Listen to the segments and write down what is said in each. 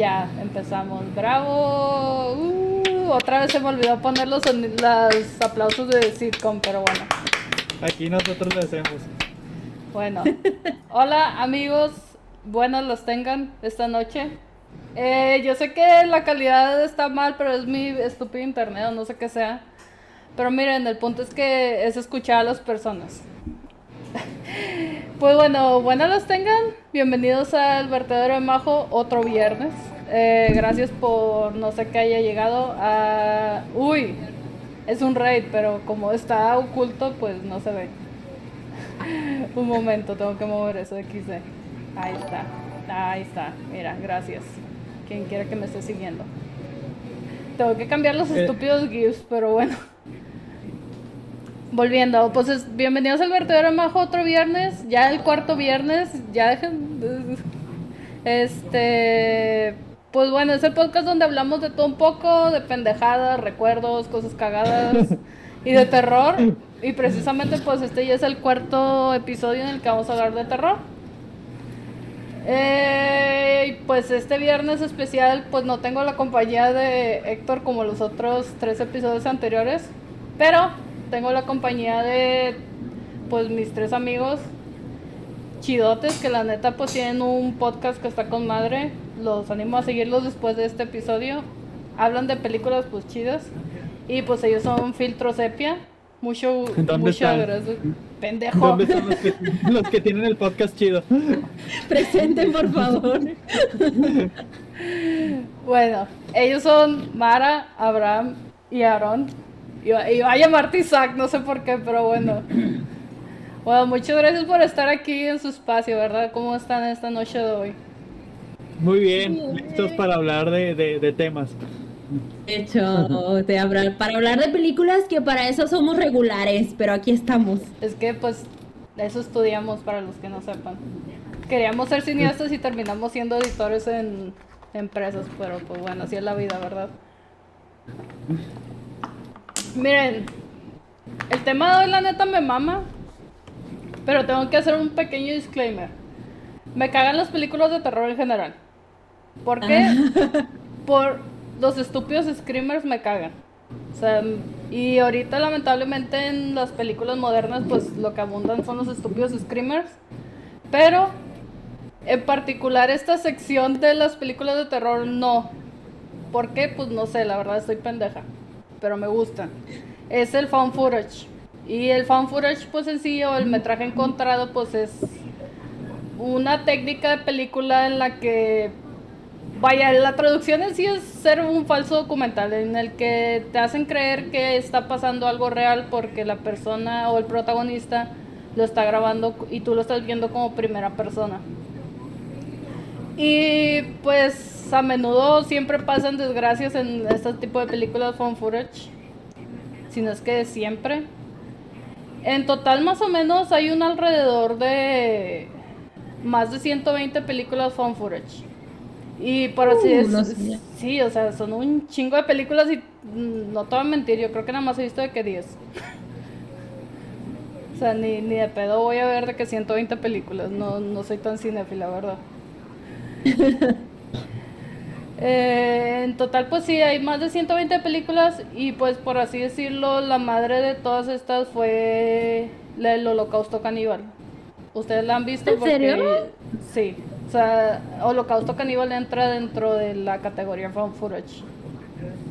Ya, empezamos. ¡Bravo! Uh, otra vez se me olvidó poner los, los aplausos de sitcom, pero bueno. Aquí nosotros lo hacemos. Bueno. Hola amigos, buenas los tengan esta noche. Eh, yo sé que la calidad está mal, pero es mi estúpido internet o no sé qué sea. Pero miren, el punto es que es escuchar a las personas. Pues bueno, buenas las tengan. Bienvenidos al vertedero de Majo, otro viernes. Eh, gracias por no sé qué haya llegado a... Uy, es un raid, pero como está oculto, pues no se ve. un momento, tengo que mover eso de XD. Ahí está, ahí está. Mira, gracias. Quien quiera que me esté siguiendo. Tengo que cambiar los eh. estúpidos GIFs, pero bueno. Volviendo, pues bienvenidos al vertedero Majo otro viernes, ya el cuarto viernes, ya dejen... Este... Pues bueno, es el podcast donde hablamos de todo un poco, de pendejadas, recuerdos, cosas cagadas y de terror. Y precisamente pues este ya es el cuarto episodio en el que vamos a hablar de terror. Eh, pues este viernes especial pues no tengo la compañía de Héctor como los otros tres episodios anteriores, pero tengo la compañía de pues mis tres amigos chidotes que la neta pues tienen un podcast que está con madre. Los animo a seguirlos después de este episodio. Hablan de películas pues chidas. Y pues ellos son Filtro Sepia. Mucho, mucho gracias. Pendejo. ¿Dónde son los que, los que tienen el podcast chido? Presenten, por favor. bueno, ellos son Mara, Abraham y Aaron. Iba, a llamarte Isaac, no sé por qué, pero bueno. Bueno, muchas gracias por estar aquí en su espacio, ¿verdad? ¿Cómo están esta noche de hoy? Muy bien, listos para hablar de, de, temas. De hecho, para hablar de películas que para eso somos regulares, pero aquí estamos. Es que pues eso estudiamos para los que no sepan. Queríamos ser cineastas y terminamos siendo editores en empresas, pero pues bueno, así es la vida, ¿verdad? Miren, el tema de hoy la neta me mama, pero tengo que hacer un pequeño disclaimer. Me cagan las películas de terror en general. ¿Por qué? Por los estúpidos screamers me cagan. O sea, y ahorita lamentablemente en las películas modernas pues lo que abundan son los estúpidos screamers. Pero en particular esta sección de las películas de terror no. ¿Por qué? Pues no sé, la verdad estoy pendeja pero me gusta. Es el found footage. Y el found footage, pues sencillo, el metraje encontrado, pues es una técnica de película en la que, vaya, la traducción en sí es ser un falso documental, en el que te hacen creer que está pasando algo real porque la persona o el protagonista lo está grabando y tú lo estás viendo como primera persona. Y pues a menudo siempre pasan desgracias en este tipo de películas found footage. Si no es que siempre. En total más o menos hay un alrededor de más de 120 películas found footage. Y por así uh, decirlo, sí, o sea, son un chingo de películas y mm, no te voy a mentir, yo creo que nada más he visto de que 10. o sea, ni, ni de pedo voy a ver de que 120 películas, no, no soy tan cinéfila, ¿verdad? Eh, en total, pues sí, hay más de 120 películas y pues por así decirlo, la madre de todas estas fue el holocausto caníbal. ¿Ustedes la han visto? ¿En serio? Sí, o sea, holocausto caníbal entra dentro de la categoría found footage.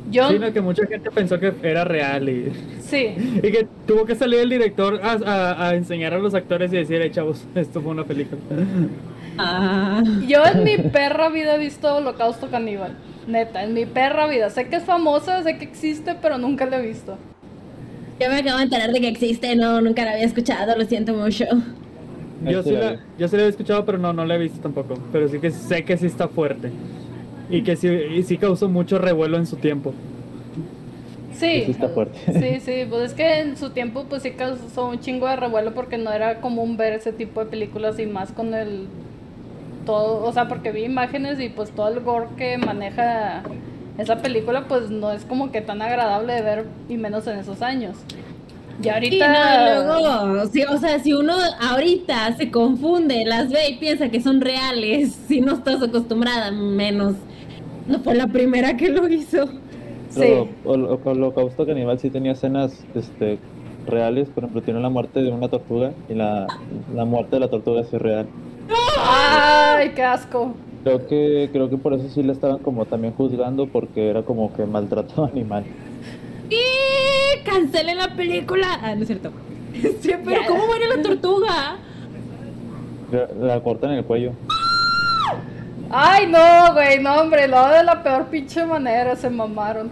Yo... Sí, que mucha gente pensó que era real y... Sí. y que tuvo que salir el director a, enseñar a los actores y decir, chavos, esto fue una película. Ah. Yo en mi perra vida he visto Holocausto Caníbal. Neta, en mi perra vida. Sé que es famosa, sé que existe, pero nunca la he visto. Yo me acabo de enterar de que existe, no, nunca la había escuchado, lo siento mucho. Yo sí, la, yo sí la he escuchado, pero no, no la he visto tampoco. Pero sí que sé que sí está fuerte. Y que sí, y sí causó mucho revuelo en su tiempo. Sí, sí, está fuerte. sí, sí, pues es que en su tiempo pues sí causó un chingo de revuelo porque no era común ver ese tipo de películas y más con el todo, o sea, porque vi imágenes y pues todo el gore que maneja esa película pues no es como que tan agradable de ver y menos en esos años. Y ahorita... luego, o sea, si uno ahorita se confunde, las ve y piensa que son reales, si no estás acostumbrada, menos No fue la primera que lo hizo. Pero sí. el holocausto caníbal sí tenía escenas este, reales, por ejemplo, tiene la muerte de una tortuga y la, la muerte de la tortuga sí es real. ¡Ay, qué asco! Creo que, creo que por eso sí la estaban como también juzgando porque era como que maltrato animal. ¡Y cancelen la película! Ah, no es cierto. Sí, pero ¿cómo muere la tortuga? La, la cortan en el cuello. Ay, no, güey, no, hombre, lo de la peor pinche manera, se mamaron.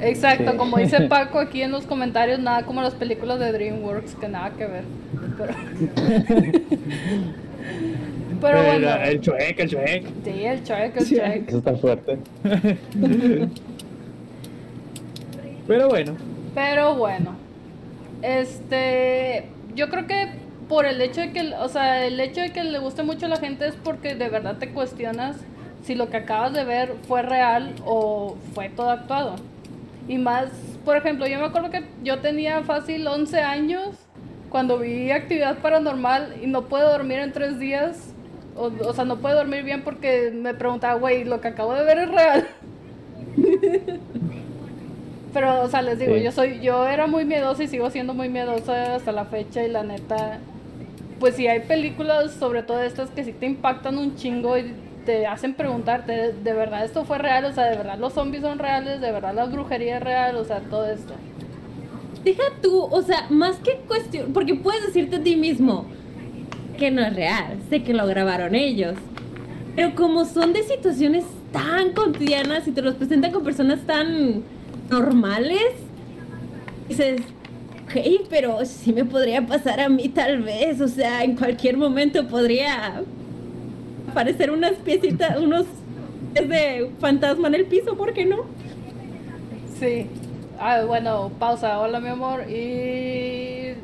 Exacto, Sí. como dice Paco aquí en los comentarios, nada como las películas de DreamWorks, que nada que ver. Pero, Pero bueno, El, el chuec, el chuec. sí, el check, el Sí. check. Eso está fuerte. Pero bueno, Pero bueno, este, yo creo que por el hecho de que, o sea, el hecho de que le guste mucho a la gente es porque de verdad te cuestionas si lo que acabas de ver fue real o fue todo actuado. Y más, por ejemplo, yo me acuerdo que yo tenía fácil 11 años cuando vi actividad paranormal y no puedo dormir en tres días. O, o sea, no puedo dormir bien porque me preguntaba, güey, lo que acabo de ver es real. Pero, o sea, les digo, Sí. yo soy, yo era muy miedosa y sigo siendo muy miedosa hasta la fecha y la neta, pues sí hay películas, sobre todo estas, que sí te impactan un chingo y te hacen preguntarte, ¿de, de verdad esto fue real? O sea, ¿de verdad los zombies son reales? ¿De verdad la brujería es real? O sea, todo esto. Deja tú, o sea, más que cuestión, porque puedes decirte a ti mismo que no es real, sé que lo grabaron ellos, pero como son de situaciones tan cotidianas y te los presentan con personas tan normales, dices, ok, pero sí me podría pasar a mí tal vez, o sea, en cualquier momento podría aparecer unas piecitas, unos de fantasma en el piso, ¿por qué no? Sí. Ah, bueno, pausa. Hola, mi amor. Y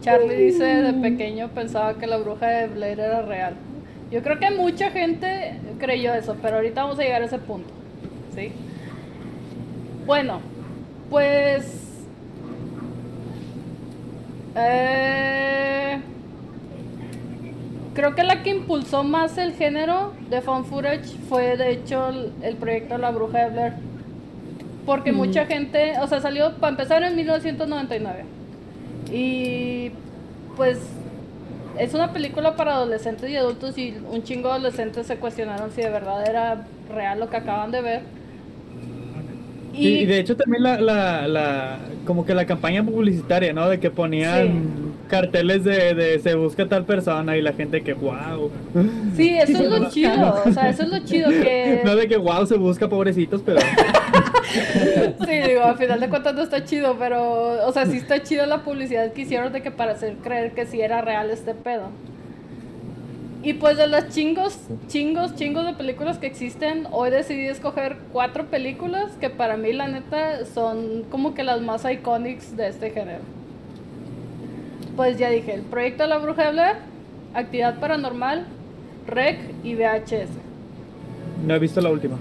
Charlie dice, de pequeño pensaba que la bruja de Blair era real. Yo creo que mucha gente creyó eso, pero ahorita vamos a llegar a ese punto. ¿Sí? Bueno, pues... eh, creo que la que impulsó más el género de found footage fue de hecho el, el proyecto La Bruja de Blair. Porque mucha gente, o sea, salió para empezar en 1999. Y pues es una película para adolescentes y adultos y un chingo de adolescentes se cuestionaron si de verdad era real lo que acaban de ver. Y, y de hecho también la, la, la, como que la campaña publicitaria, ¿no? De que ponían carteles de, de se busca tal persona y la gente que wow. Sí, eso es lo chido, o sea, eso es lo chido que... No de que wow se busca pobrecitos, pero Sí, digo, al final de cuentas no está chido, pero, o sea, sí está chido la publicidad que hicieron de que para hacer creer que sí era real este pedo. Y pues de las chingos, chingos, chingos de películas que existen, hoy decidí escoger cuatro películas que para mí la neta son como que las más icónicas de este género. Pues ya dije, el proyecto de la bruja de Blair, actividad paranormal, rec y VHS. no he visto la última.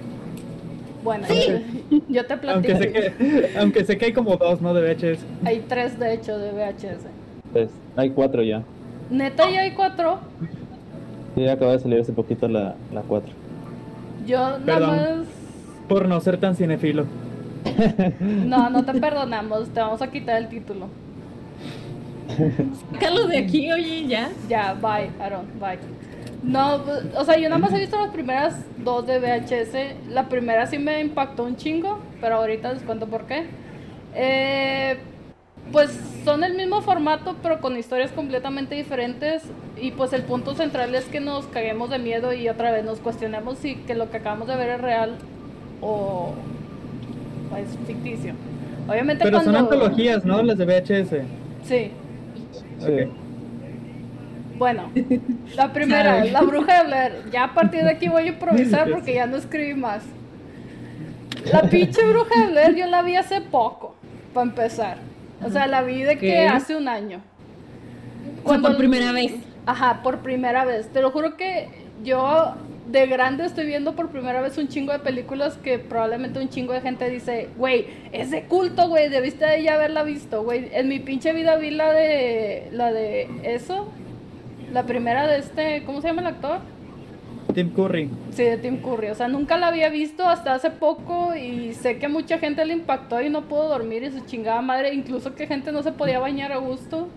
Bueno, yo, yo te platico. Aunque sé que, aunque sé que hay como dos, ¿no? De VHS. Hay tres de hecho de VHS. Pues, hay cuatro ya. Neta ya hay cuatro. Sí, acaba de salir hace poquito la, la cuatro. Yo nada Perdón. más. Por no ser tan cinefilo. No, no te perdonamos. Te vamos a quitar el título. Sácalo de aquí, oye, ya. Ya, bye, Aaron, bye. No, o sea, yo nada más he visto las primeras dos de VHS. La primera sí me impactó un chingo, pero ahorita les cuento por qué. Eh, pues son el mismo formato, pero con historias completamente diferentes. Y pues el punto central es que nos caguemos de miedo y otra vez nos cuestionemos si que lo que acabamos de ver es real o, es ficticio. Obviamente Pero son cuando... antologías, ¿no? Las de VHS. Sí. Sí. Bueno, la primera, la bruja de Blair. Ya a partir de aquí voy a improvisar porque ya no escribí más. La pinche bruja de Blair yo la vi hace poco, para empezar. O sea, la vi de que hace un año. Fue por primera vez. Ajá, por primera vez. Te lo juro que yo de grande estoy viendo por primera vez un chingo de películas que probablemente un chingo de gente dice, güey, es de culto, güey, debiste de ya haberla visto, güey. En mi pinche vida vi la de, la de eso, la primera de este, ¿cómo se llama el actor? Tim Curry. Sí, de Tim Curry. O sea, nunca la había visto hasta hace poco y sé que mucha gente le impactó y no pudo dormir y su chingada madre, incluso que gente no se podía bañar a gusto.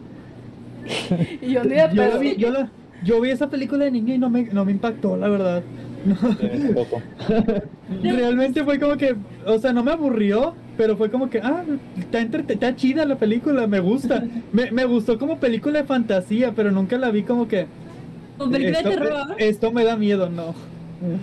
y yo ni de pedo. vi, yo, la- yo vi esa película de niño y no me, no me impactó, la verdad. No. Realmente fue como que, o sea, no me aburrió, pero fue como que, ah, está, entrete- está chida la película, me gusta. Me, me gustó como película de fantasía, pero nunca la vi como que... Como película de esto, terror. esto me da miedo, no.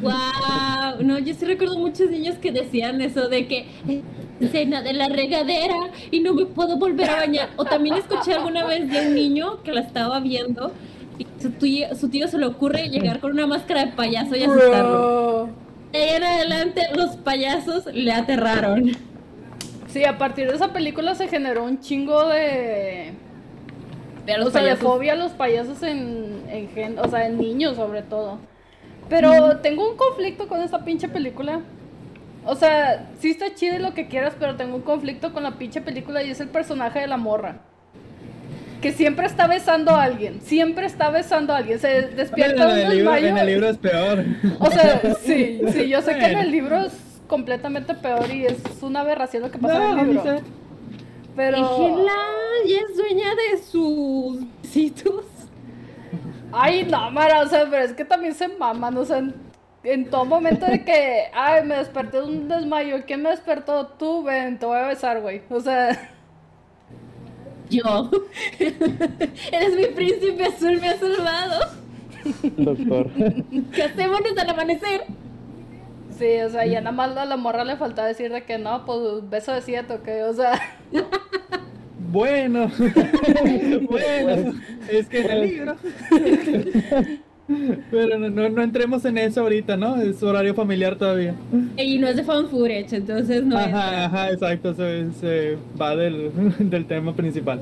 Wow, no, yo sí recuerdo muchos niños que decían eso de que "Eh, escena de la regadera y no me puedo volver a bañar. O también escuché alguna vez de un niño que la estaba viendo y su tío, su tío se le ocurre llegar con una máscara de payaso y asustarlo. De ahí en adelante los payasos le aterraron. Sí, a partir de esa película se generó un chingo de... O sea, de fobia a los payasos en, en gen- o sea, en niños sobre todo. Pero tengo un conflicto con esta pinche película. O sea, sí está chido y lo que quieras, pero tengo un conflicto con la pinche película y es el personaje de la morra. Que siempre está besando a alguien, siempre está besando a alguien, se En despierta el, libro, desmayo. en el libro es peor. O sea, sí, sí, yo sé que en Bueno. el libro es completamente peor y es una aberración lo que pasa en el libro. Pero... Déjenla, ya es dueña de sus besitos. Ay, no, Mara, o sea, pero es que también se maman, o sea, en, en todo momento de que, ay, me desperté de un desmayo, ¿quién me despertó? Tú, ven, te voy a besar, güey. O sea, Yo. Eres mi príncipe azul, me has salvado. Doctor. Casémonos al amanecer. sí, o sea, ya nada más a la morra le falta decir de que no, pues beso de siete, ¿ok? O sea, Bueno, bueno, es que es el libro. Pero no, no, no entremos en eso ahorita, ¿no? Es horario familiar todavía. Y no es de fan footage, entonces no Ajá, entra. ajá, exacto, se, se va del, del tema principal.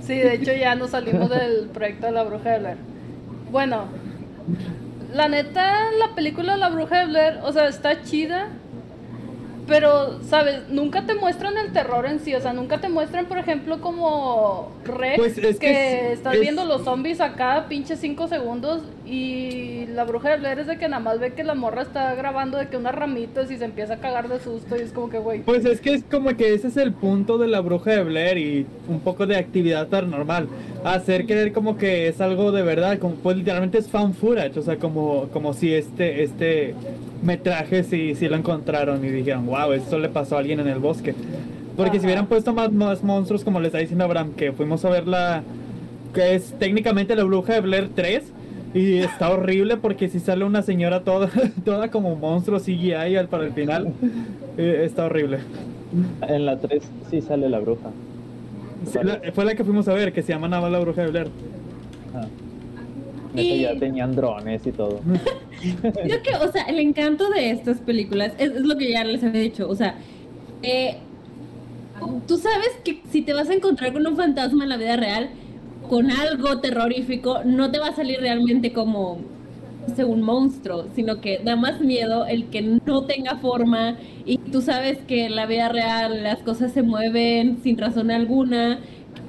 sí, de hecho ya nos salimos del proyecto de la bruja de Blair. Bueno, la neta, la película La bruja de Blair, o sea, está chida. Pero, ¿sabes? Nunca te muestran el terror en sí. O sea, nunca te muestran, por ejemplo, como Rex, Pues es que, que es- estás es- viendo los zombies a cada pinche 5 segundos. Y la bruja de Blair es de que nada más ve que la morra está grabando de que unas ramitas y se empieza a cagar de susto. Y es como que, güey. Pues es que es como que ese es el punto de la bruja de Blair y un poco de actividad paranormal. Hacer creer como que es algo de verdad, como pues literalmente es fan footage, o sea, como, como si este, este metraje si, si lo encontraron y dijeron, wow, esto le pasó a alguien en el bosque. Porque Ajá. si hubieran puesto más, más monstruos, como le está diciendo Abraham, que fuimos a ver la, que es técnicamente la bruja de Blair 3, y está horrible porque si sale una señora toda, toda como monstruo CGI al, para el final, eh, está horrible. En la 3 sí sale la bruja. Sí, la- fue la que fuimos a ver, que se llama nada más la bruja de Blair. Ah. Y- ya tenían drones y todo. Creo que, o sea, el encanto de estas películas es, es lo que ya les había dicho. O sea, eh, tú sabes que si te vas a encontrar con un fantasma en la vida real, con algo terrorífico, no te va a salir realmente como un monstruo, sino que da más miedo el que no tenga forma y tú sabes que en la vida real las cosas se mueven sin razón alguna,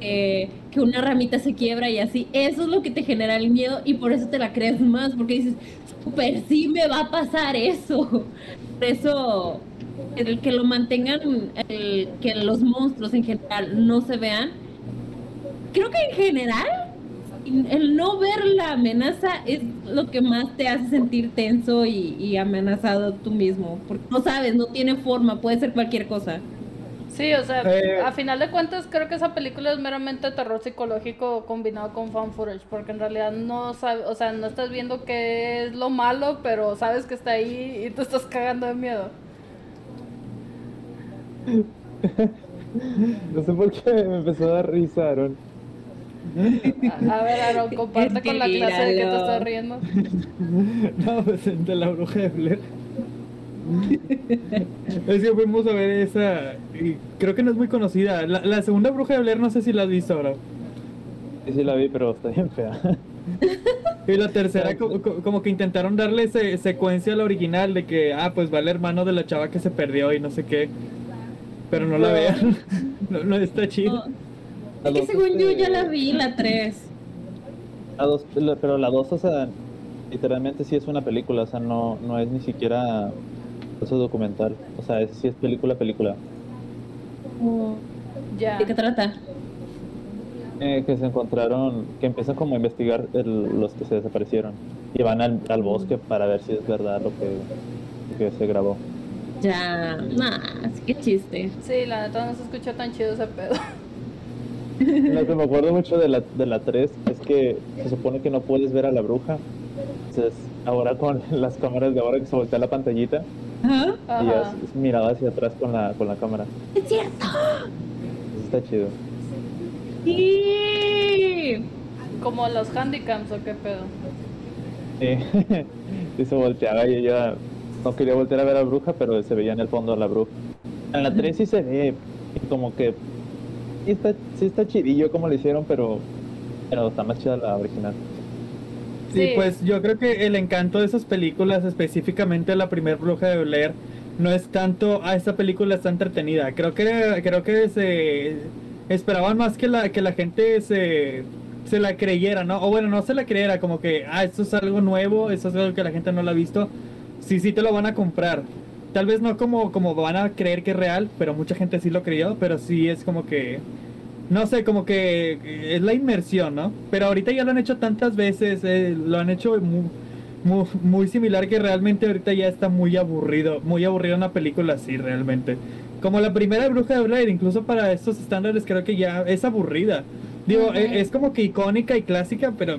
que, que una ramita se quiebra y así. Eso es lo que te genera el miedo y por eso te la crees más, porque dices, super sí me va a pasar eso. Por eso, el que lo mantengan, el, que los monstruos en general no se vean, creo que en general el no ver la amenaza es lo que más te hace sentir tenso y, y amenazado tú mismo. Porque no sabes, no tiene forma, puede ser cualquier cosa. Sí, o sea, Eh. a final de cuentas creo que esa película es meramente terror psicológico combinado con fan footage, porque en realidad no sabes, o sea, no estás viendo qué es lo malo, pero sabes que está ahí y te estás cagando de miedo. No sé por qué me empezó a dar risa, Aaron. A, a ver, Aaron, comparte con la clase de que te estás riendo. No, pues de la bruja de Blair. es que fuimos a ver esa. Y creo que no es muy conocida. La, la segunda bruja de Blair, no sé si la has visto, bro. Sí, sí la vi, pero está bien fea. Y la tercera, co- co- como, que intentaron darle se- secuencia a la original de que, ah, pues va el hermano de la chava que se perdió y no sé qué. Pero no la No. vean. No, no está chido. Es que según yo este, ya la vi, la 3. La dos, pero la 2, o sea, literalmente sí es una película, o sea, no, no es ni siquiera eso documental. O sea, es, sí es película, película. Ya. ¿De qué trata? Eh, que se encontraron, que empiezan como a investigar el- los que se desaparecieron. Y van al, al bosque para ver si es verdad lo que, lo que se grabó. Ya, nah, es que chiste. Sí, la neta no se escucha tan chido ese pedo. Lo que me acuerdo mucho de la, de la 3 es que se supone que no puedes ver a la bruja. Entonces, ahora con las cámaras de ahora que se voltea la pantallita y ya mirada hacia atrás con la, con la cámara. Es cierto. Eso está chido. Sí. Como los handicaps o qué pedo. Sí. y se volteaba y ella no quería voltear a ver a la bruja, pero se veía en el fondo a la bruja. En la 3 sí se ve y como que sí está, sí está chidillo como lo hicieron, pero, pero está más chida la original. Sí, pues yo creo que el encanto de esas películas, específicamente la primer bruja de Blair, no es tanto, ah, esta película está entretenida. Creo que creo que se esperaban más que la que la gente se se la creyera, ¿no? O bueno, no se la creyera, como que, ah, esto es algo nuevo, esto es algo que la gente no lo ha visto. Sí, sí te lo van a comprar. Tal vez no como como van a creer que es real, pero mucha gente sí lo creyó, pero sí es como que no sé, como que eh, es la inmersión, ¿no? Pero ahorita ya lo han hecho tantas veces, eh, lo han hecho muy, muy, muy similar que realmente ahorita ya está muy aburrido, muy aburrido una película así realmente. Como la primera Bruja de Blair, incluso para estos estándares creo que ya es aburrida. Digo, eh, es como que icónica y clásica, pero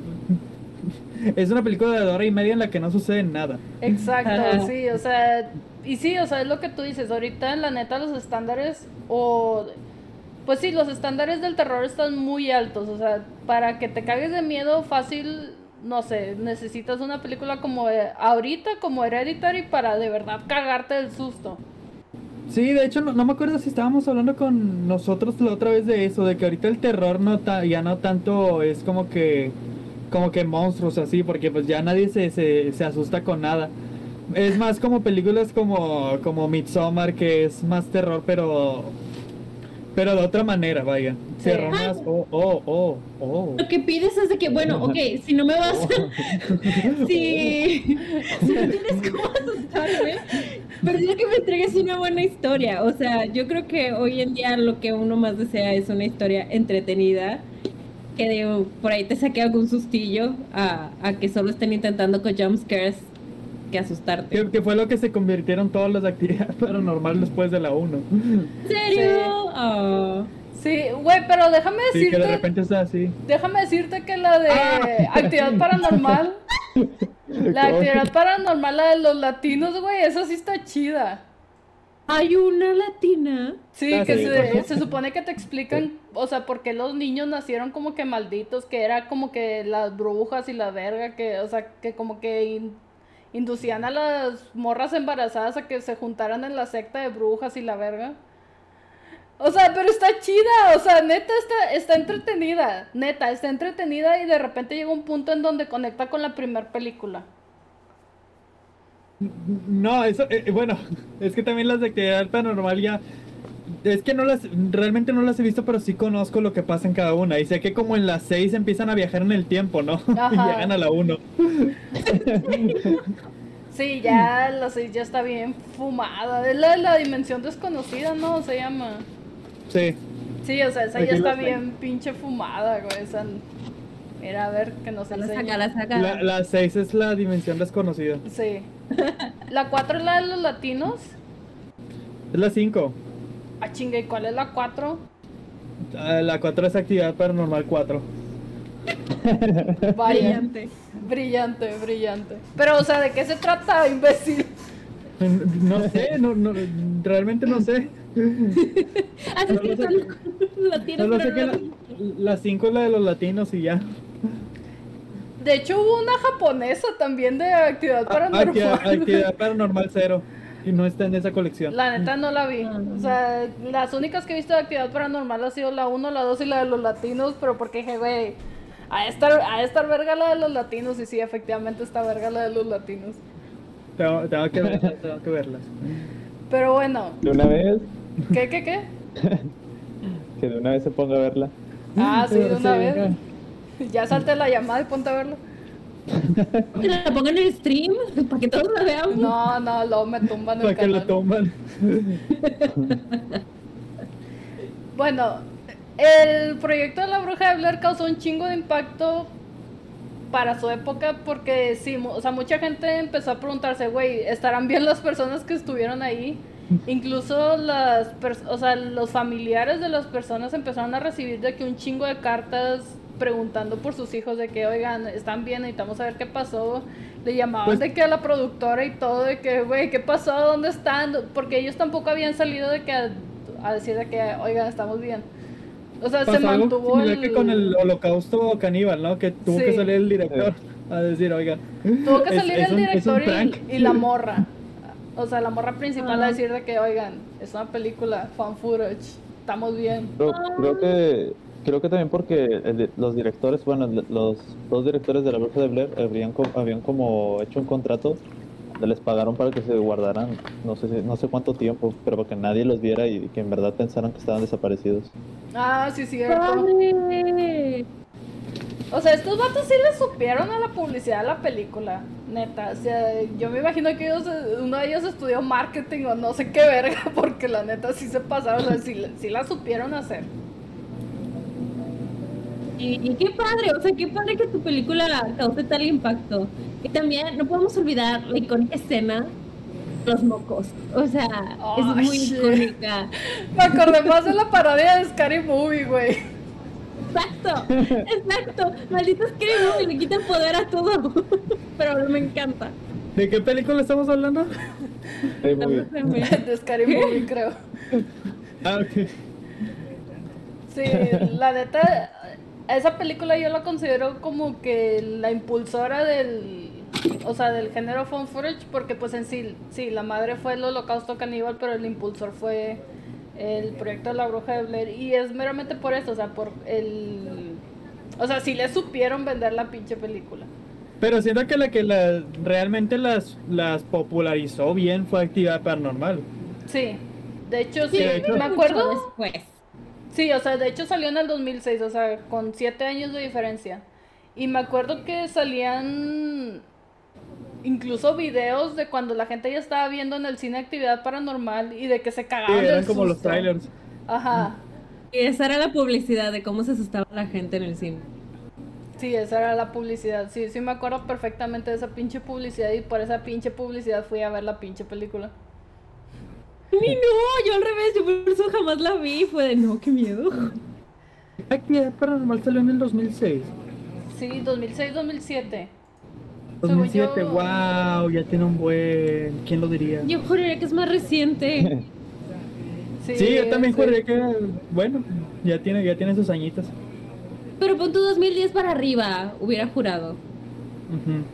es una película de hora y media en la que no sucede nada. Exacto, sí, o sea, y sí, o sea, es lo que tú dices, ahorita la neta los estándares o pues sí, los estándares del terror están muy altos, o sea, para que te cagues de miedo fácil, no sé, necesitas una película como eh, ahorita como Hereditary para de verdad cagarte del susto. Sí, de hecho no, no me acuerdo si estábamos hablando con nosotros la otra vez de eso, de que ahorita el terror no ta- ya no tanto es como que como que monstruos así, porque pues ya nadie se, se, se asusta con nada. Es más como películas como como Midsommar que es más terror, pero pero de otra manera, vaya. Sí. Más oh oh oh oh. Lo que pides es de que, bueno, ok, si no me vas a... si, si no tienes cómo asustarme, pero digo que me entregues una buena historia. O sea, yo creo que hoy en día lo que uno más desea es una historia entretenida, que de, por ahí te saque algún sustillo, a, a que solo estén intentando con jumpscares que asustarte. Que, fue lo que se convirtieron todas las actividades paranormales después de la 1. ¿En serio? Oh. Sí, güey, pero déjame Sí, que de decirte, repente está así. déjame decirte que la de actividad paranormal, la actividad paranormal, la de los latinos, güey, esa sí está chida. Hay una latina. Sí, Ah, que sí. se, se supone que te explican, o sea, por qué los niños nacieron como que malditos, que era como que las brujas y la verga, que, o sea, que como que in- inducían a las morras embarazadas a que se juntaran en la secta de brujas y la verga. O sea, pero está chida, o sea, neta está, está entretenida, neta, está entretenida y de repente llega un punto en donde conecta con la primera película. No, eso, eh, bueno, es que también las de actividad paranormal ya. Es que no las, realmente no las he visto, pero sí conozco lo que pasa en cada una. Y sé que como en las 6 empiezan a viajar en el tiempo, ¿no? y llegan a la 1. Sí, ya la seis ya está bien fumada, es la de la dimensión desconocida, ¿no? Se llama. Sí. Sí, o sea, esa ya está bien pinche fumada, güey. Esa... Mira, a ver, que nos La saca, la saca. La, la 6 es la dimensión desconocida. Sí. La 4 es la de los latinos. Es la 5. Ah, chinga, ¿y cuál es la 4? La 4 es actividad paranormal 4. Vaya. Brillante. brillante, brillante. Pero, o sea, ¿de qué se trata, imbécil? No sé, no, no, realmente no sé. Ah, Solo sé son latinos, Solo sé pero que no- la 5 es la de los latinos y ya. De hecho, hubo una japonesa también de actividad paranormal. Actividad, actividad paranormal 0. Y no está en esa colección. La neta no la vi. O sea, las únicas que he visto de actividad paranormal ha sido la 1, la 2 y la de los latinos, pero porque dije, güey, a estar, a estar verga la de los latinos, y sí, efectivamente está verga la de los latinos. Tengo, tengo que verlas, tengo que verlas. Pero bueno, De una vez, ¿qué, qué, qué? que de una vez se ponga a verla. Ah, sí, de una Sí, vez. Ya salte la llamada y ponte a verlo. Que la pongan en el stream para que todos la veamos. No, no, luego me tumban el Para que lo canal. toman. Bueno, el proyecto de la bruja de Blair causó un chingo de impacto para su época porque sí, o sea, mucha gente empezó a preguntarse, güey, ¿estarán bien las personas que estuvieron ahí? Incluso las, o sea, los familiares de las personas empezaron a recibir de que un chingo de cartas preguntando por sus hijos de que, oigan, están bien, necesitamos saber qué pasó. Le llamaban Pues- de que a la productora y todo, de que, güey, ¿qué pasó? ¿Dónde están? Porque ellos tampoco habían salido de que a, a decir de que, oigan, estamos bien. O sea, se algo mantuvo el... que con el holocausto caníbal, ¿no? Que tuvo Sí. que salir el director a decir, oiga. Tuvo que salir es el director y, y la morra. O sea, la morra principal a decir de que, oigan, es una película, fan footage, estamos bien. Creo, creo que creo que también porque el los directores, bueno, los dos directores de la Bruja de Blair habrían, co- habían como hecho un contrato les pagaron para que se guardaran no sé si- no sé cuánto tiempo, pero para que nadie los viera y que en verdad pensaran que estaban desaparecidos. Ah, sí, cierto. O sea, estos vatos sí le supieron a la publicidad de la película, neta. O sea, yo me imagino que ellos, uno de ellos estudió marketing o no sé qué verga, porque la neta sí se pasaron, o sea, sí, sí la supieron hacer. Y, y qué padre, o sea, qué padre que tu película cause tal impacto. Y también no podemos olvidar la icónica escena los mocos. O sea, es muy shit. icónica. Me acordé más de la parodia de Scary Movie, güey. Exacto, exacto. Maldito Scary Movie le quita poder a todo. Pero me encanta. ¿De qué película estamos hablando? Muy bien. De Scary Movie, creo. Ah, ok. Sí, la neta, esa película yo la considero como que la impulsora del, o sea, del género found footage, porque pues en sí, sí, la madre fue el holocausto caníbal, pero el impulsor fue el proyecto de la bruja de Blair, y es meramente por eso, o sea, por el, o sea, sí le supieron vender la pinche película. Pero siento que la que la, realmente las, las popularizó bien fue Actividad Paranormal. Sí, de hecho, sí, Sí, de hecho- me acuerdo, Después. Sí, o sea, de hecho salió en el 2006, o sea, con siete años de diferencia. Y me acuerdo que salían incluso videos de cuando la gente ya estaba viendo en el cine actividad paranormal y de que se Sí, cagaban del eran como los trailers. Ajá, Y esa era la publicidad de cómo se asustaba la gente en el cine. sí, esa era la publicidad. Sí, sí me acuerdo perfectamente de esa pinche publicidad y por esa pinche publicidad fui a ver la pinche película. Ni no, yo al revés, yo por eso jamás la vi. Fue de no, qué miedo. Actividad Paranormal salió en el 2006. Sí, 2006-2007. 2007, yo- wow, ya tiene un buen. ¿Quién lo diría? Yo juraría que es más reciente. Sí, yo también sí. juraría que, bueno, ya tiene, ya tiene sus añitos. Pero pon tu 2010 para arriba, hubiera jurado. Ujú.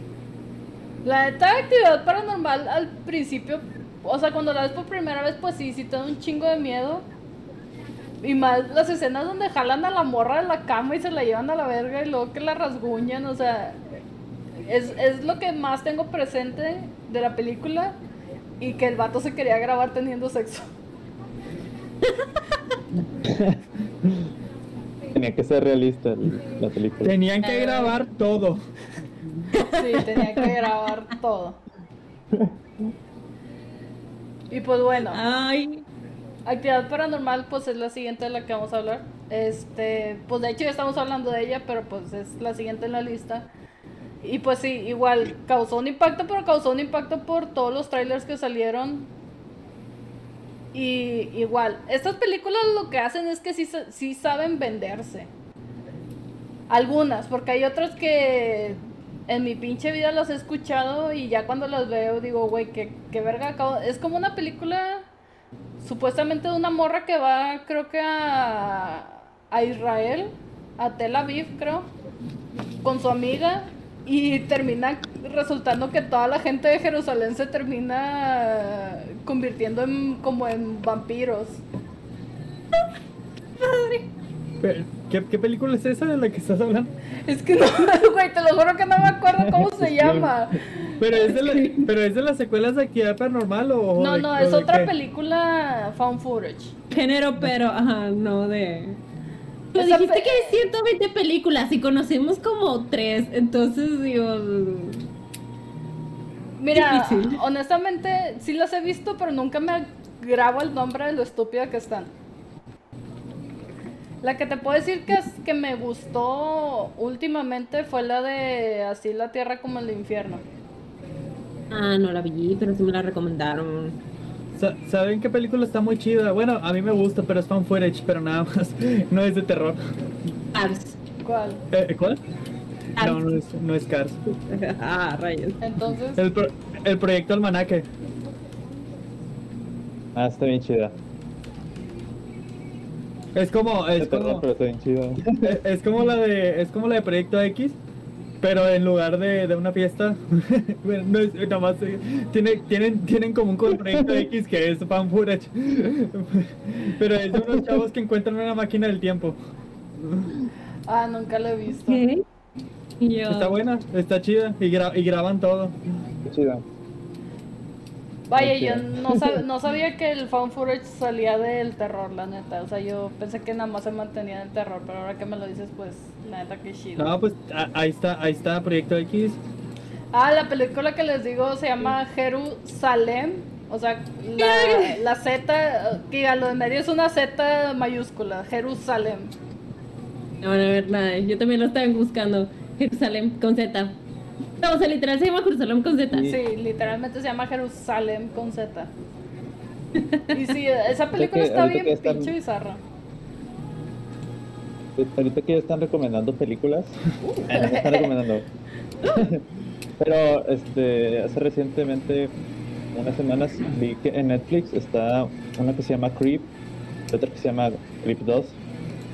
La neta actividad paranormal al principio, o sea, cuando la ves por primera vez, pues sí, sí te da un chingo de miedo. Y más las escenas donde jalan a la morra de la cama y se la llevan a la verga y luego que la rasguñan, o sea, es, es lo que más tengo presente de la película y que el vato se quería grabar teniendo sexo. Tenía que ser realista la película. Tenían que grabar todo. Sí, tenía que grabar todo. Y pues bueno. Ay, Actividad paranormal, pues es la siguiente de la que vamos a hablar. Este, pues de hecho ya estamos hablando de ella, pero pues es la siguiente en la lista. Y pues sí, igual causó un impacto, pero causó un impacto por todos los trailers que salieron. Y igual, estas películas lo que hacen es que sí, sí saben venderse. Algunas, porque hay otras que en mi pinche vida las he escuchado y ya cuando las veo digo, güey, qué, qué verga acabo. Es como una película supuestamente de una morra que va, creo que a, a Israel, a Tel Aviv, creo, con su amiga y termina resultando que toda la gente de Jerusalén se termina convirtiendo en como en vampiros. Pero, ¿Qué, qué película es esa de la que estás hablando? Es que no, güey, te lo juro que no me acuerdo cómo se llama. Pero es de, la, pero es de las secuelas de Actividad Paranormal o. No, de- no, es otra qué? película found footage. género, pero, ajá, no de. Pero Esa dijiste que hay 120 películas y conocemos como 3, entonces digo... Mira, Difícil. honestamente sí las he visto, pero nunca me grabo el nombre de lo estúpida que están. La que te puedo decir que, es- que me gustó últimamente fue la de Así la tierra como el infierno. Ah, no la vi, pero sí me la recomendaron. Sa- ¿Saben qué película está muy chida? Bueno, a mí me gusta, pero es fan footage, pero nada más. No es de terror. Cars. ¿Cuál? Eh, ¿Cuál? Cars. No, no es, no es Cars. ah, rayos. Entonces, El, pro- el proyecto Almanaque. Ah, está bien chida. Es como, es como, es- es como la de, es como la de Proyecto X, pero en lugar de, de una fiesta, bueno, no es, nada más, eh, tiene, tienen, tienen común con el Proyecto X que es fan footage, pero es de unos chavos que encuentran una máquina del tiempo. ah, nunca lo he visto. ¿Qué? Y yo... Está buena, está chida y, gra- y graban todo. Qué chida. Vaya, yo no, sab- no sabía que el found footage salía del terror, la neta. O sea, yo pensé que nada más se mantenía en el terror, pero ahora que me lo dices, pues, la neta que chido. No, pues ahí está, ahí está Proyecto X. Ah, la película que les digo se llama Jerusalén. O sea, la, la Z, que a lo de medio es una Z mayúscula, Jerusalén. No van a ver nada. Yo también lo estaba buscando. Jerusalén con Z. No, o sea, literal se llama Jerusalén con Z. Sí. Sí, literalmente se llama Jerusalén con Z. Y sí, esa película que- está bien que están- pinche bizarra. Ahorita que ya están recomendando películas, no me están recomendando. Pero este, hace recientemente, unas semanas, vi que en Netflix está una que se llama Creep y otra que se llama Creep 2.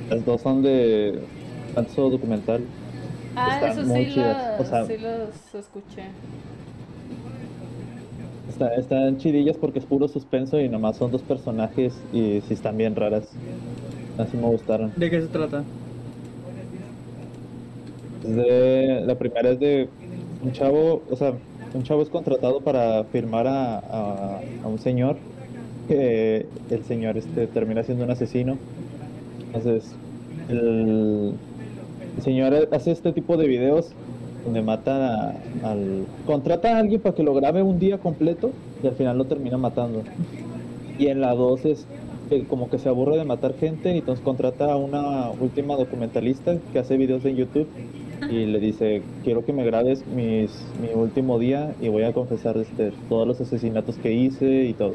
Las dos son de falso documental. Ah, Están eso muy sí, chidas, las, o sea- sí los escuché. Está- están chidillas porque es puro suspenso y nomás son dos personajes y sí están bien raras. Así me gustaron. ¿De qué se trata? De, la primera es de un chavo, o sea, un chavo es contratado para firmar a, a- a un señor que el señor este termina siendo un asesino. Entonces, el, el señor hace este tipo de videos donde mata a- al... Contrata a alguien para que lo grabe un día completo y al final lo termina matando. Y en la 2 es como que se aburre de matar gente y entonces contrata a una última documentalista que hace videos en YouTube y le dice, quiero que me grabes mis, mi último día y voy a confesar este, todos los asesinatos que hice y todo.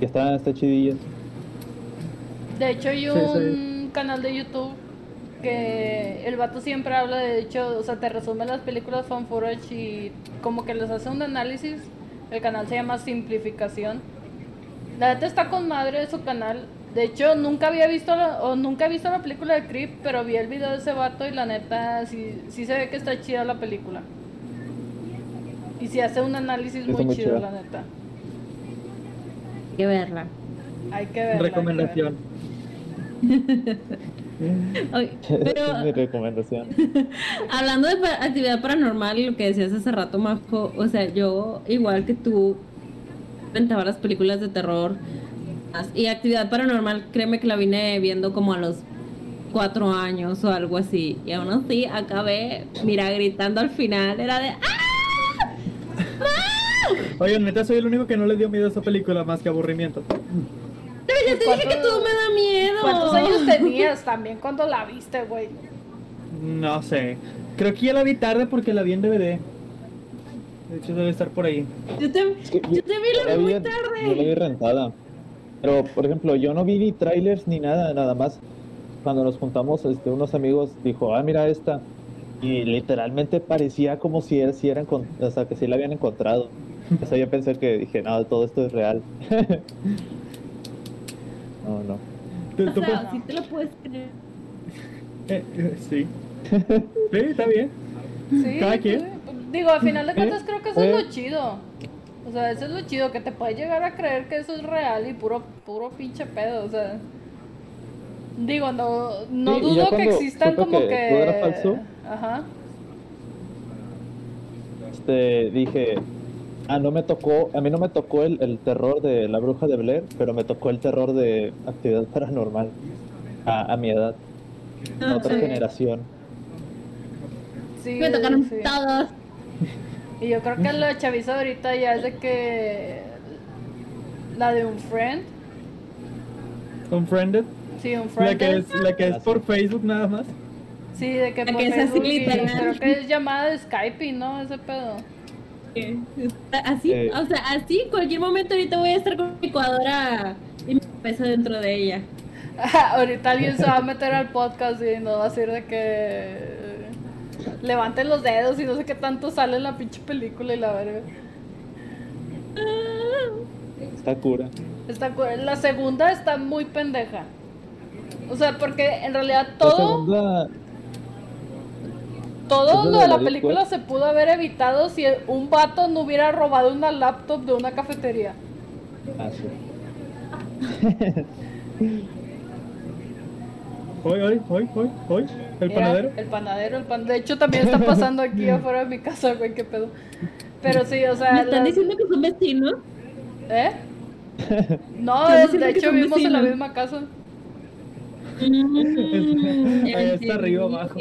Y está, está chidilla. De hecho, hay Sí, un canal de YouTube que el vato siempre habla, de hecho, o sea, te resume las películas fan footage y como que les hace un análisis. El canal se llama Simplificación. La neta está con madre de su canal. De hecho, nunca había visto la, o nunca he visto la película de Creep, pero vi el video de ese vato y la neta sí, sí se ve que está chida la película. Y sí hace un análisis muy, muy chido, chida. la neta. Hay que verla. Hay que verla. hay que Recomendación. Esa es mi pero recomendación. hablando de actividad paranormal y lo que decías hace rato, Majo, o sea, yo, igual que tú, inventaba las películas de terror y actividad paranormal, créeme que la vine viendo como a los cuatro años o algo así. Y aún así acabé, mira, gritando al final, era de ¡Ah! Oye, neta, soy el único que no le dio miedo a esa película más que aburrimiento. Pero ya te dije que ¿Cuántos- todo me da miedo. ¿Cuántos años tenías también cuando la viste, güey? No sé. Creo que ya la vi tarde porque la vi en DVD. De hecho, debe estar por ahí. Yo te, Es que yo te vi la vi muy Yo la tarde. vi rentada. Pero, por ejemplo, yo no vi ni trailers ni nada, nada más. Cuando nos juntamos, este, unos amigos dijo, ah, mira esta. Y literalmente parecía como si, era, si eran, o sea, que sí la habían encontrado. O sea, yo pensé que dije, no, todo esto es real. no, no. ¿Tú- O tú sea, pues- sí te lo puedes creer. Eh, eh, sí. Sí, está bien. Sí, Cada quien. sí. Digo, a final de cuentas creo que eso es Eh. lo chido. O sea, eso es lo chido, que te puedes llegar a creer que eso es real y puro, puro pinche pedo, o sea. Digo, no, no Sí, dudo que existan como que que... todo era falso. Ajá. Este, dije, ah, no me tocó, a mí no me tocó el, el terror de la bruja de Blair, pero me tocó el terror de actividad paranormal a, a mi edad. En otra Sí. generación. Sí, Me tocaron sí. todos. Y yo creo que la chaviza ahorita ya es de que. La de un friend. Unfriended. Sí, un La que es, la que es por Facebook nada más. Sí, de que La por que es así Facebook y creo que es llamada de Skype, ¿no? Ese pedo. Así, Eh. o sea, así, en cualquier momento ahorita voy a estar con mi licuadora y mi peso dentro de ella. Ahorita alguien se va a meter al podcast y nos va a decir de que levanten los dedos y no sé qué tanto sale en la pinche película y la verga. Está cura. Está cu- la segunda está muy pendeja. O sea, porque en realidad La todo, segunda, todo ¿Es lo de la la película Deep se pudo haber evitado si un vato no hubiera robado una laptop de una cafetería. ah, sí. Hoy, hoy, hoy, hoy, hoy. El Mira, panadero. El panadero, el pan. De hecho, también está pasando aquí afuera de mi casa, güey, qué pedo. Pero sí, o sea. ¿Me están las- diciendo que son vecinos? ¿Eh? No, de hecho vivimos en la misma casa. Mm, está arriba, abajo.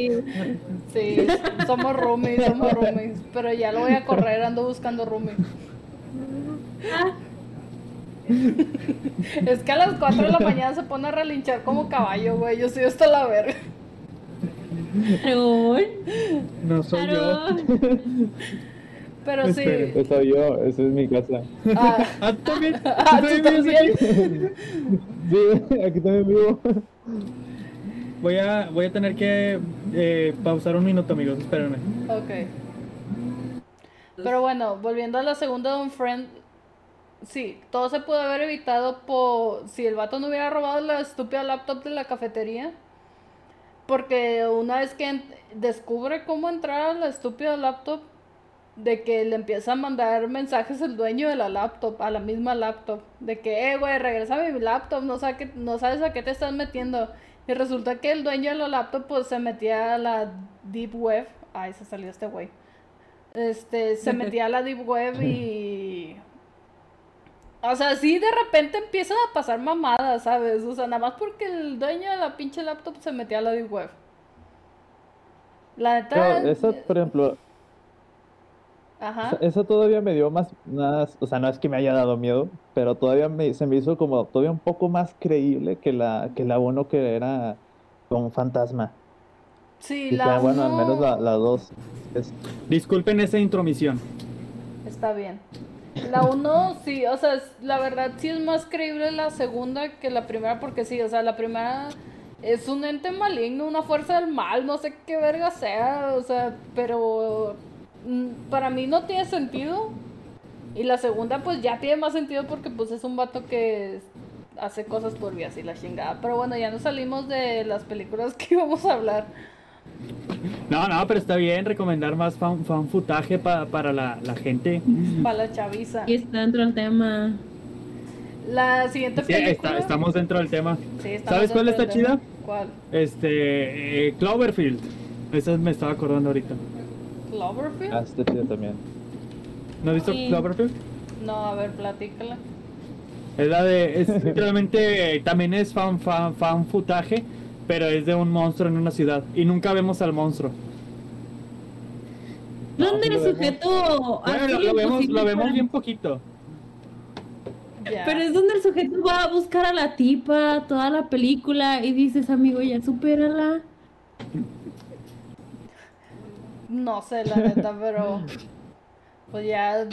Sí, somos roomies, somos roomies. Pero ya lo voy a correr, ando buscando roomie. Ah, Es que a las 4 de la mañana se pone a relinchar como caballo, güey. Yo soy hasta la verga. No soy yo. Pero sí. Esa soy yo, esa es mi casa. Ah, Ah, ¿tú también. Ah, tú vives también. aquí? Sí, aquí también vivo. Voy a, voy a tener que eh, pausar un minuto, amigos. Espérenme. ok. Pero bueno, volviendo a la segunda de un friend. Sí, todo se pudo haber evitado por si el vato no hubiera robado la estúpida laptop de la cafetería. Porque una vez que en- descubre cómo entrar a la estúpida laptop, de que le empieza a mandar mensajes el dueño de la laptop, a la misma laptop, de que, eh, güey, regresa mi laptop, no, sabe que- no sabes a qué te estás metiendo. Y resulta que el dueño de la laptop, pues se metía a la deep web. Ay, se salió este güey. Este, se metía a la deep web y. O sea, sí, de repente empiezan a pasar mamadas, ¿sabes? O sea, nada más porque el dueño de la pinche laptop se metía a la deep web. La neta. Por ejemplo, Ajá. esa, esa todavía me dio más, más, o sea, no es que me haya dado miedo, pero todavía me, se me hizo como todavía un poco más creíble que la, que la uno que era como un fantasma. Sí, la ah, bueno, al menos la, dos. es- Disculpen esa intromisión. Está bien. La uno, sí, o sea, es- la verdad sí es más creíble la segunda que la primera, porque sí, o sea, la primera es un ente maligno, una fuerza del mal, no sé qué verga sea, o sea, pero para mí no tiene sentido. Y la segunda, pues ya tiene más sentido porque, pues, es un vato que hace cosas turbias y la chingada. Pero bueno, ya nos salimos de las películas que íbamos a hablar. No, no, pero está bien recomendar más fan, fan footage pa- para la, la gente. Para la chaviza. Y está dentro del tema. La siguiente Sí, película. está- estamos dentro del tema. Sí, ¿Sabes cuál está chida? ¿Cuál? Este, eh, Cloverfield. Esa me estaba acordando ahorita. ¿Cloverfield? Ah, este chido también. ¿No has visto Sí. Cloverfield? No, a ver, platícala. Es la de, es literalmente, también es fan, fan, fan footage, pero es de un monstruo en una ciudad. Y nunca vemos al monstruo. ¿Dónde el lo vemos. sujeto Bueno, lo, lo vemos, imposible lo vemos bien poquito. Pero es donde el sujeto va a buscar a la tipa toda la película y dices, amigo, ya supérala. No sé, la neta, pero. Pues ya.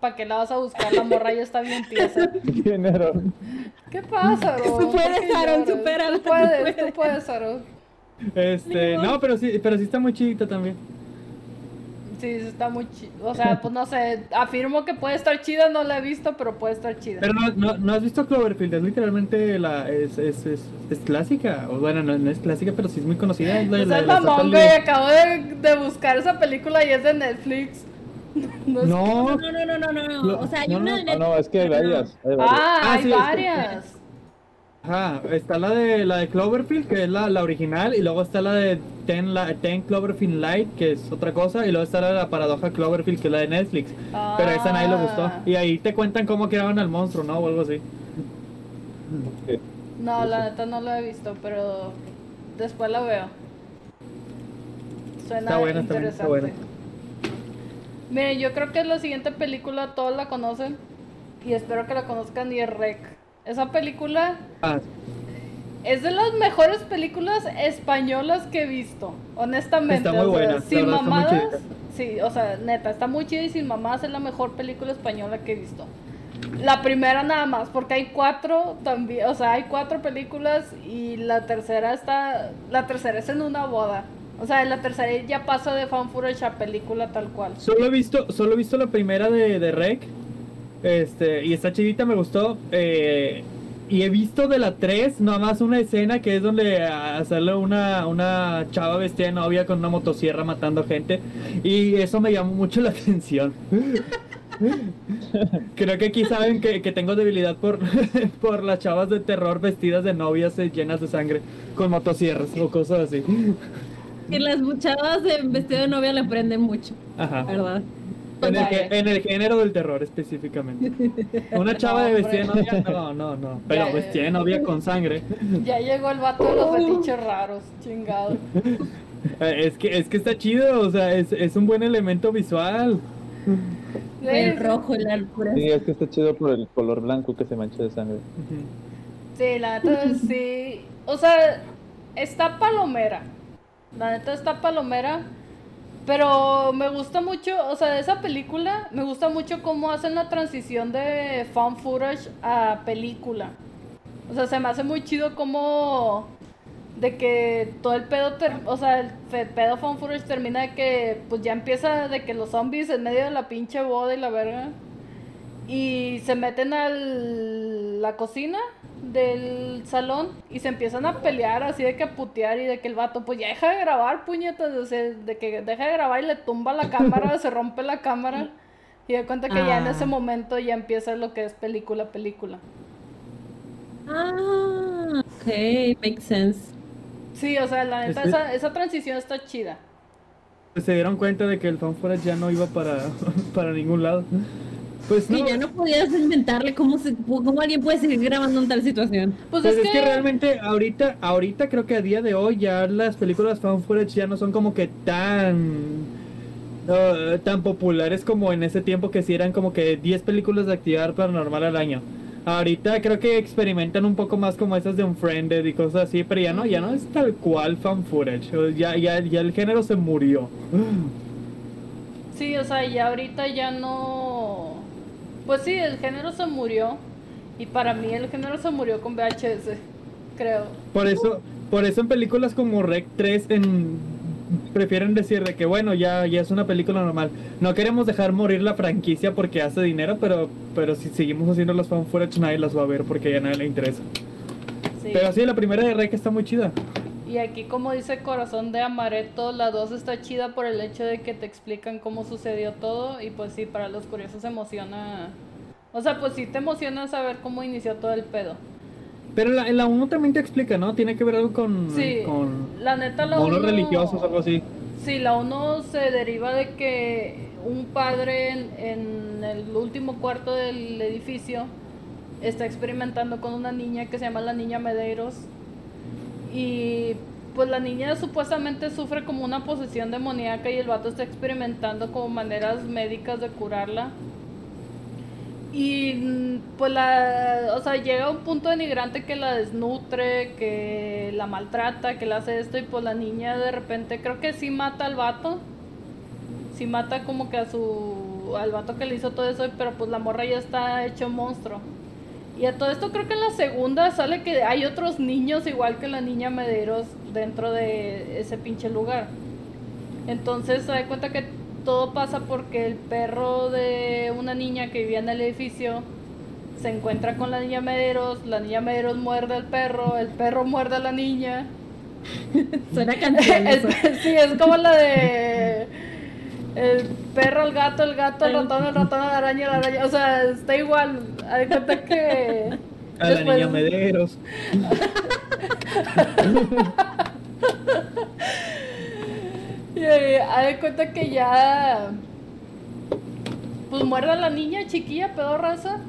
¿Para qué la vas a buscar? La morra ya está bien tiesa. Dinero. ¿Qué pasa, Aaron? Tú puedes, ¿Por qué Aaron, lloras? supérala, Tú puedes, tú puedes. Aaron. Este, no, pero sí, pero sí está muy chidita también. Sí, está muy chida. O sea, pues no sé. Afirmo que puede estar chida, no la he visto, pero puede estar chida. Pero no, no, no has visto Cloverfield, es literalmente la, es, es, es, es clásica. O bueno, no, no es clásica, pero sí es muy conocida. Es la, la- sea, la Zappa güey. Acabo de, de buscar esa película y es de Netflix. No es- No, No, no, no, no, no, O sea, hay no, una no, de Ah, Netflix. no, es que hay varias. hay varias. Ah, Ah, hay sí, es varias. Ajá, está la de la de Cloverfield, que es la, la original, y luego está la de Ten, la, Ten Cloverfield Light, que es otra cosa, y luego está la de la paradoja Cloverfield, que es la de Netflix. Pero esa nadie le gustó. Ah. Y ahí te cuentan cómo crearon al monstruo, ¿no? O algo así. Sí. No, la neta no lo he visto, pero después la veo. Suena Está buena, está buena, está interesante. buena. Miren, yo creo que la siguiente película todos la conocen y espero que la conozcan y es Rec. Esa película Ah, es de las mejores películas españolas que he visto, honestamente. Está muy o sea, buena, la sin verdad, mamadas. Sí, o sea, neta, está muy chida y sin mamadas es la mejor película española que he visto. La primera nada más, porque hay cuatro también, o sea, hay cuatro películas y la tercera está, la tercera es en una boda. O sea, la tercera ya pasa de fan footage a película tal cual. Solo he visto, solo he visto la primera de, de Rec. Este, y esta chidita me gustó. eh, y he visto de la 3 nada más una escena que es donde sale una, una chava vestida de novia con una motosierra matando gente. Y eso me llamó mucho la atención. Creo que aquí saben que, que tengo debilidad por, por las chavas de terror vestidas de novias eh, llenas de sangre con motosierras o cosas así. Que las chavas en vestido de novia le prenden mucho, Ajá. ¿verdad? En el, en el género del terror específicamente. Una chava de vestida de hombre. novia, no, no, no. Pero Ya, vestida de novia con sangre. Ya llegó el vato de los fetiches raros, chingado. Eh, Es que, es que está chido, o sea, es, es un buen elemento visual. El rojo, el alpura. Sí, es que está chido por el color blanco que se mancha de sangre. Sí, la neta sí. O sea, está palomera. La neta está palomera. Pero me gusta mucho, o sea, de esa película, me gusta mucho cómo hacen la transición de fan footage a película. O sea, se me hace muy chido como de que todo el pedo, ter- o sea, el pedo fan footage termina de que pues ya empieza de que los zombies en medio de la pinche boda y la verga y se meten a la cocina del salón y se empiezan a pelear así de que a putear y de que el vato pues ya deja de grabar puñetas, o sea, de que deja de grabar y le tumba la cámara, se rompe la cámara y de cuenta que ya en Ah. ese momento ya empieza lo que es película película. Ah, ok, makes sense. Sí, o sea, la neta esa, esa transición está chida. Se dieron cuenta de que el fan footage ya no iba para, para ningún lado. Pues no, Y ya no podías inventarle cómo, se, cómo alguien puede seguir grabando en tal situación. Pues, Pues es, que, realmente ahorita, ahorita creo que a día de hoy ya las películas fan footage ya no son como que tan uh, tan populares como en ese tiempo que sí eran como que 10 películas de actividad paranormal al año. Ahorita creo que experimentan un poco más como esas de Unfriended y cosas así, pero ya no, ya no es tal cual fan footage. Ya, ya, ya el género se murió. Sí, o sea, ya ahorita ya no. Pues sí, el género se murió. Y para mí el género se murió con VHS, creo. Por eso, por eso en películas como Rec 3 en prefieren decir de que bueno, ya, ya es una película normal. No queremos dejar morir la franquicia porque hace dinero, pero, pero si seguimos haciendo las fan footage nadie las va a ver porque ya nadie le interesa. Sí. Pero sí, la primera de Rec está muy chida. Y aquí, como dice Corazón de Amaretto, la 2 está chida por el hecho de que te explican cómo sucedió todo. Y pues sí, para los curiosos emociona. O sea, pues sí te emociona saber cómo inició todo el pedo. Pero la, en la 1 también te explica, ¿no? Tiene que ver algo con, Sí, con la neta la monos uno- religiosos, algo así. Sí, la uno se deriva de que un padre en, en el último cuarto del edificio está experimentando con una niña que se llama la niña Medeiros. Y pues la niña supuestamente sufre como una posesión demoníaca y el vato está experimentando como maneras médicas de curarla. Y mm, pues la, o sea, llega a un punto denigrante que la desnutre, que la maltrata, que le hace esto y pues la niña de repente creo que sí mata al vato. Sí mata como que a su al vato que le hizo todo eso, pero pues la morra ya está hecho monstruo. Y a todo esto creo que en la segunda sale que hay otros niños igual que la niña Medeiros dentro de ese pinche lugar. Entonces se da cuenta que todo pasa porque el perro de una niña que vivía en el edificio se encuentra con la niña Medeiros, la niña Medeiros muerde al perro, el perro muerde a la niña. Suena canción Es- sí, es como la de el perro, el gato, el gato, el ratón, el ratón, la araña, la araña. O sea, está igual. Hay cuenta que. A la niña Mederos. Y eh, de cuenta que ya. Pues muerde a la niña chiquilla, pedorraza.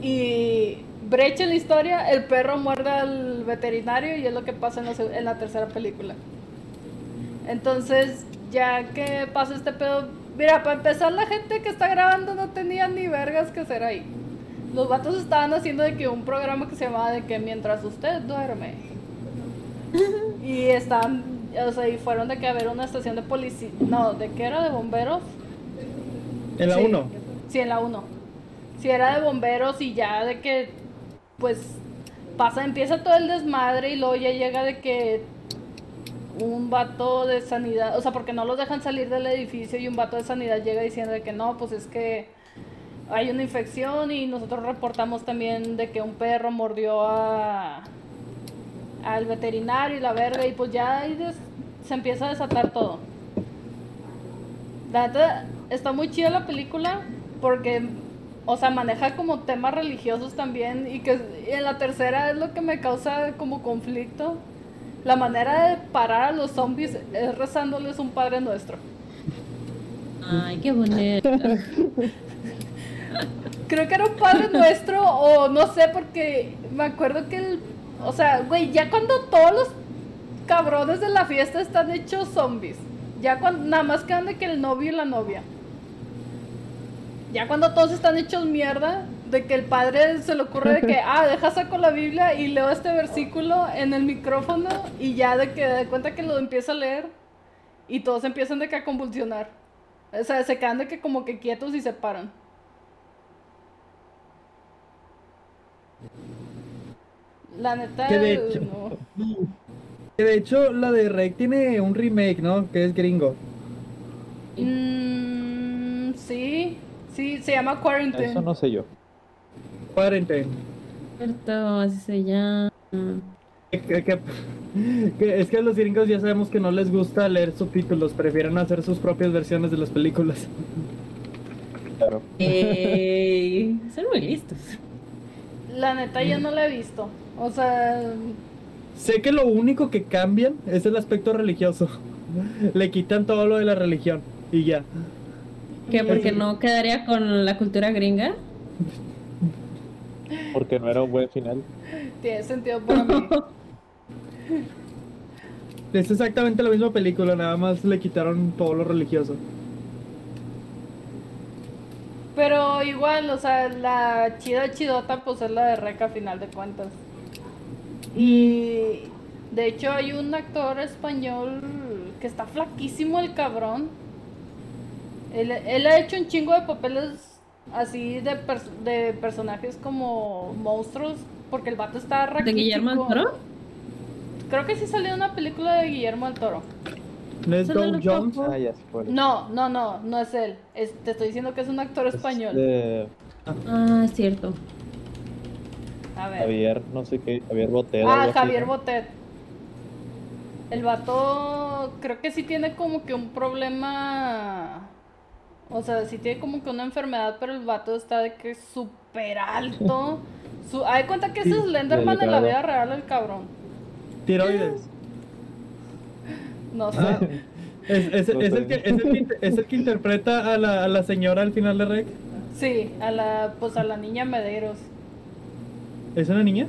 Y brecha en la historia, el perro muerde al veterinario y es lo que pasa en la, en la tercera película. Entonces, ya que pasa este pedo, mira, para empezar la gente que está grabando no tenía ni vergas que hacer ahí. Los vatos estaban haciendo de que un programa que se llamaba de que mientras usted duerme. Y estaban, o sea, y fueron de que a ver una estación de policía, no, de que era de bomberos. En la Sí. 1. Sí, en la 1. Sí, era de bomberos y ya de que, pues, pasa, empieza todo el desmadre y luego ya llega de que un vato de sanidad, o sea, porque no los dejan salir del edificio y un vato de sanidad llega diciendo que no, pues es que hay una infección y nosotros reportamos también de que un perro mordió a al veterinario y la verga y pues ya des- se empieza a desatar todo. La está muy chida la película porque, o sea, maneja como temas religiosos también y que en la tercera es lo que me causa como conflicto. La manera de parar a los zombies es rezándoles un Padre Nuestro. Ay, qué bonito. Creo que era un Padre Nuestro o no sé porque me acuerdo que el... O sea, güey, ya cuando todos los cabrones de la fiesta están hechos zombies. Ya cuando nada más quedan de que el novio y la novia. Ya cuando todos están hechos mierda, de que el padre se le ocurre de que, ah, deja saco la Biblia y leo este versículo en el micrófono y ya de que de cuenta que lo empieza a leer y todos empiezan de que a convulsionar. O sea, se quedan de que como que quietos y se paran. La neta, Que de hecho- no. Que de hecho, la de Rec tiene un remake, ¿no? Que es gringo. Mm, sí, sí, se llama Quarantine. Eso no sé yo. Quarantine. Cierto, así se llama. Que- que- que- que es que a los gringos ya sabemos que no les gusta leer subtítulos, prefieren hacer sus propias versiones de las películas. Claro. Ey, son muy listos. La neta, yo no la he visto. O sea, Sé que lo único que cambian es el aspecto religioso. Le quitan todo lo de la religión y ya. ¿Qué? Porque no quedaría con la cultura gringa. Porque no era un buen final. tiene sentido para mí. Es exactamente la misma película, nada más le quitaron todo lo religioso. Pero igual, o sea, la chida chidota, pues es la de Reca a final de cuentas. Y de hecho hay un actor español que está flaquísimo el cabrón. Él, él ha hecho un chingo de papeles así de, pers- de personajes como monstruos, porque el vato está ¿De raquítico. Guillermo del Toro? Creo que sí salió una película de Guillermo del Toro. No Go lo Jones. Ah, ya se fue. No, no, no, no es él. Es- te estoy diciendo que es un actor español. De Ah, es cierto. A ver. Javier, no sé qué, Javier Botero. Ah, así, Javier ¿no? Botet. El vato creo que sí tiene como que un problema. O sea, sí tiene como que una enfermedad, pero el vato está de que es súper alto. Su... Hay cuenta que ese Sí, es Slenderman en la vida real, el cabrón. Tiroides. No sé. Ah, es, es- No es sé. el que, es, el que, es el que interpreta a la, a la señora al final de Rec. Sí, a la, pues a la niña Medeiros. ¿Es una niña?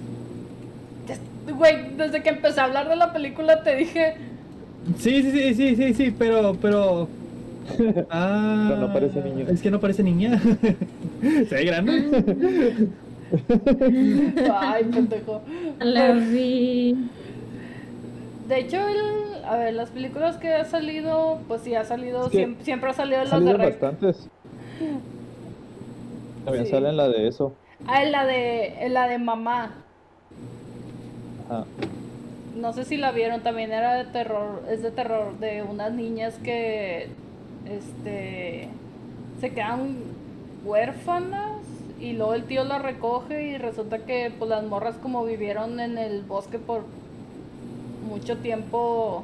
Güey, desde que empecé a hablar de la película te dije, Sí, sí, sí, sí, sí, sí, pero, pero. Ah, Pero no parece niña. Es que no parece niña. Se ve grande. ay, pendejo. La vi. De hecho, el, a ver, las películas que ha salido, pues sí, ha salido, Es que siem- siempre ha salido las de bastantes. También Sí. salen la de eso. Ah, en la de, en la de mamá. Ajá. No sé si la vieron, también era de terror, es de terror, de unas niñas que, este, se quedan huérfanas y luego el tío las recoge y resulta que pues las morras como vivieron en el bosque por mucho tiempo,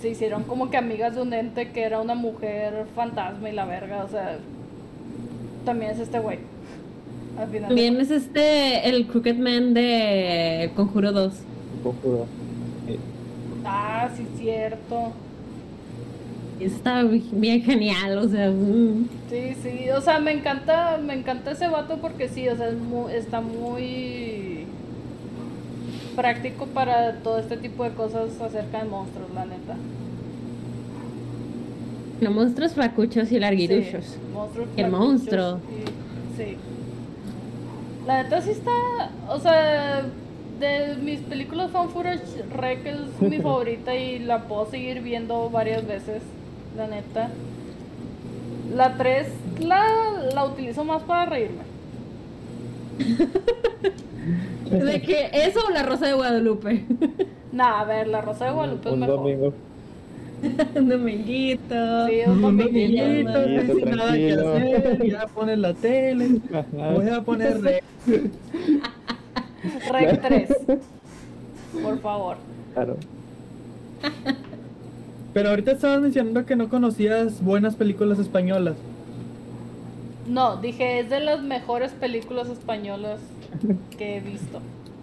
se hicieron como que amigas de un ente que era una mujer fantasma y la verga, o sea, también es este güey. Al final También es este, el Crooked Man de Conjuro 2. Conjuro. Sí. Ah, sí, cierto. Está bien genial, o sea. mm. Sí, sí, o sea, me encanta, me encanta ese vato porque sí, o sea, es mu- está muy práctico para todo este tipo de cosas acerca de monstruos, la neta. No, monstruos flacuchos y larguiruchos. Sí, monstruos El monstruo. y- sí. La neta sí está, o sea, de mis películas fan footage, Rec es mi favorita y la puedo seguir viendo varias veces, la neta. La 3 la, la utilizo más para reírme. De que eso o la Rosa de Guadalupe. Nah, a ver, la Rosa de Guadalupe es Un mejor. domingo. Un dominguito. Sí, un Un dominguito. dominguito, Tranquilo, sin nada que hacer, ya pones la tele, voy a poner re- Rec 3. Por favor. Claro. Pero ahorita estabas mencionando que no conocías buenas películas españolas. No, dije, es de las mejores películas españolas que he visto.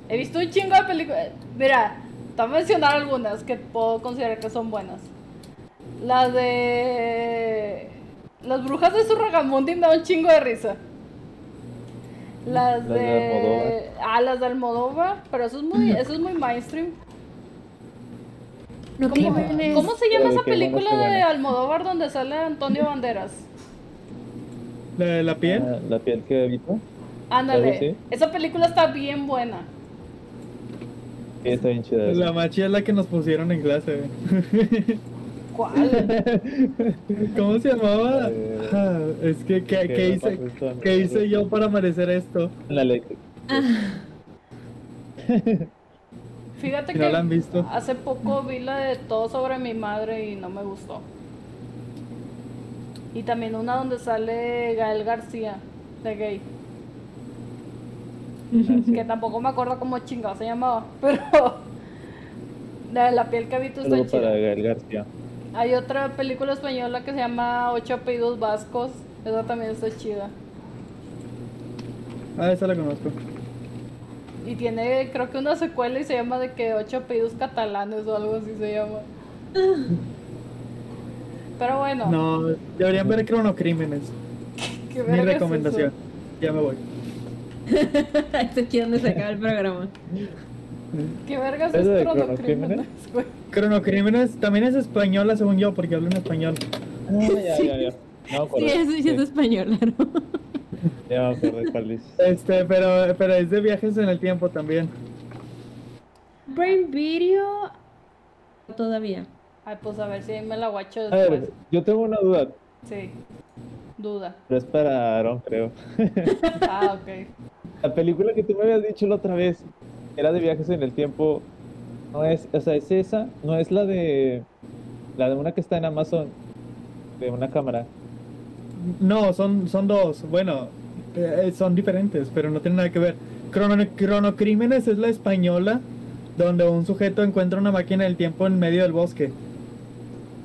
He visto un chingo de películas. Mira, te voy a mencionar algunas que puedo considerar que son buenas. La de. Las brujas de Surragamundi me da un chingo de risa. Las Las de de. Almodóvar. ah, las de Almodóvar, pero eso es muy, eso es muy mainstream. No ¿Cómo, se llama esa bueno, película de. Almodóvar donde sale Antonio Banderas? La de la piel. Ah, La piel que evita. Ándale, esa película está bien buena. Sí, está bien chida. La machi es la que nos pusieron en clase. ¿Cuál? ¿Cómo se llamaba? Eh, Ah, es que, ¿qué, hice. ¿qué hice yo para merecer esto? La eléctrica. Fíjate que no la han visto. hace poco vi la de Todo sobre mi madre y no me gustó. Y también una donde sale Gael García, de gay. Que tampoco me acuerdo cómo chingado se llamaba, pero la de la piel que habito está Algo para chida. Gael García. Hay otra película española que se llama Ocho apellidos vascos, esa también está chida. Ah, esa la conozco. Y tiene creo que una secuela y se llama de que Ocho apellidos catalanes o algo así se llama. Pero bueno, No, deberían ver Cronocrímenes. qué Mi es recomendación. Ya me voy. Esto es aquí donde se acaba el programa. ¿Qué vergas ¿Es es cronocrímenes, Cronocrímenes? güey? Cronocrímenes también es española según yo, porque hablo en español. Ah, ya, ya, ya. No. Sí, sí es español, claro. Ya me acuerdo cuál es. Este, pero, pero es de viajes en el tiempo también. Brain Video. Todavía. Ay, pues a ver si me la guacho A después. ver, yo tengo una duda, Sí, duda. pero es para Aaron, creo. Ah, ok. La película que tú me habías dicho la otra vez era de viajes en el tiempo. No es, o sea, es esa, no es la de la de una que está en Amazon de una cámara. No, son, son dos. Bueno, eh, son diferentes, pero no tienen nada que ver. Crono- Cronocrímenes es la española, donde un sujeto encuentra una máquina del tiempo en medio del bosque.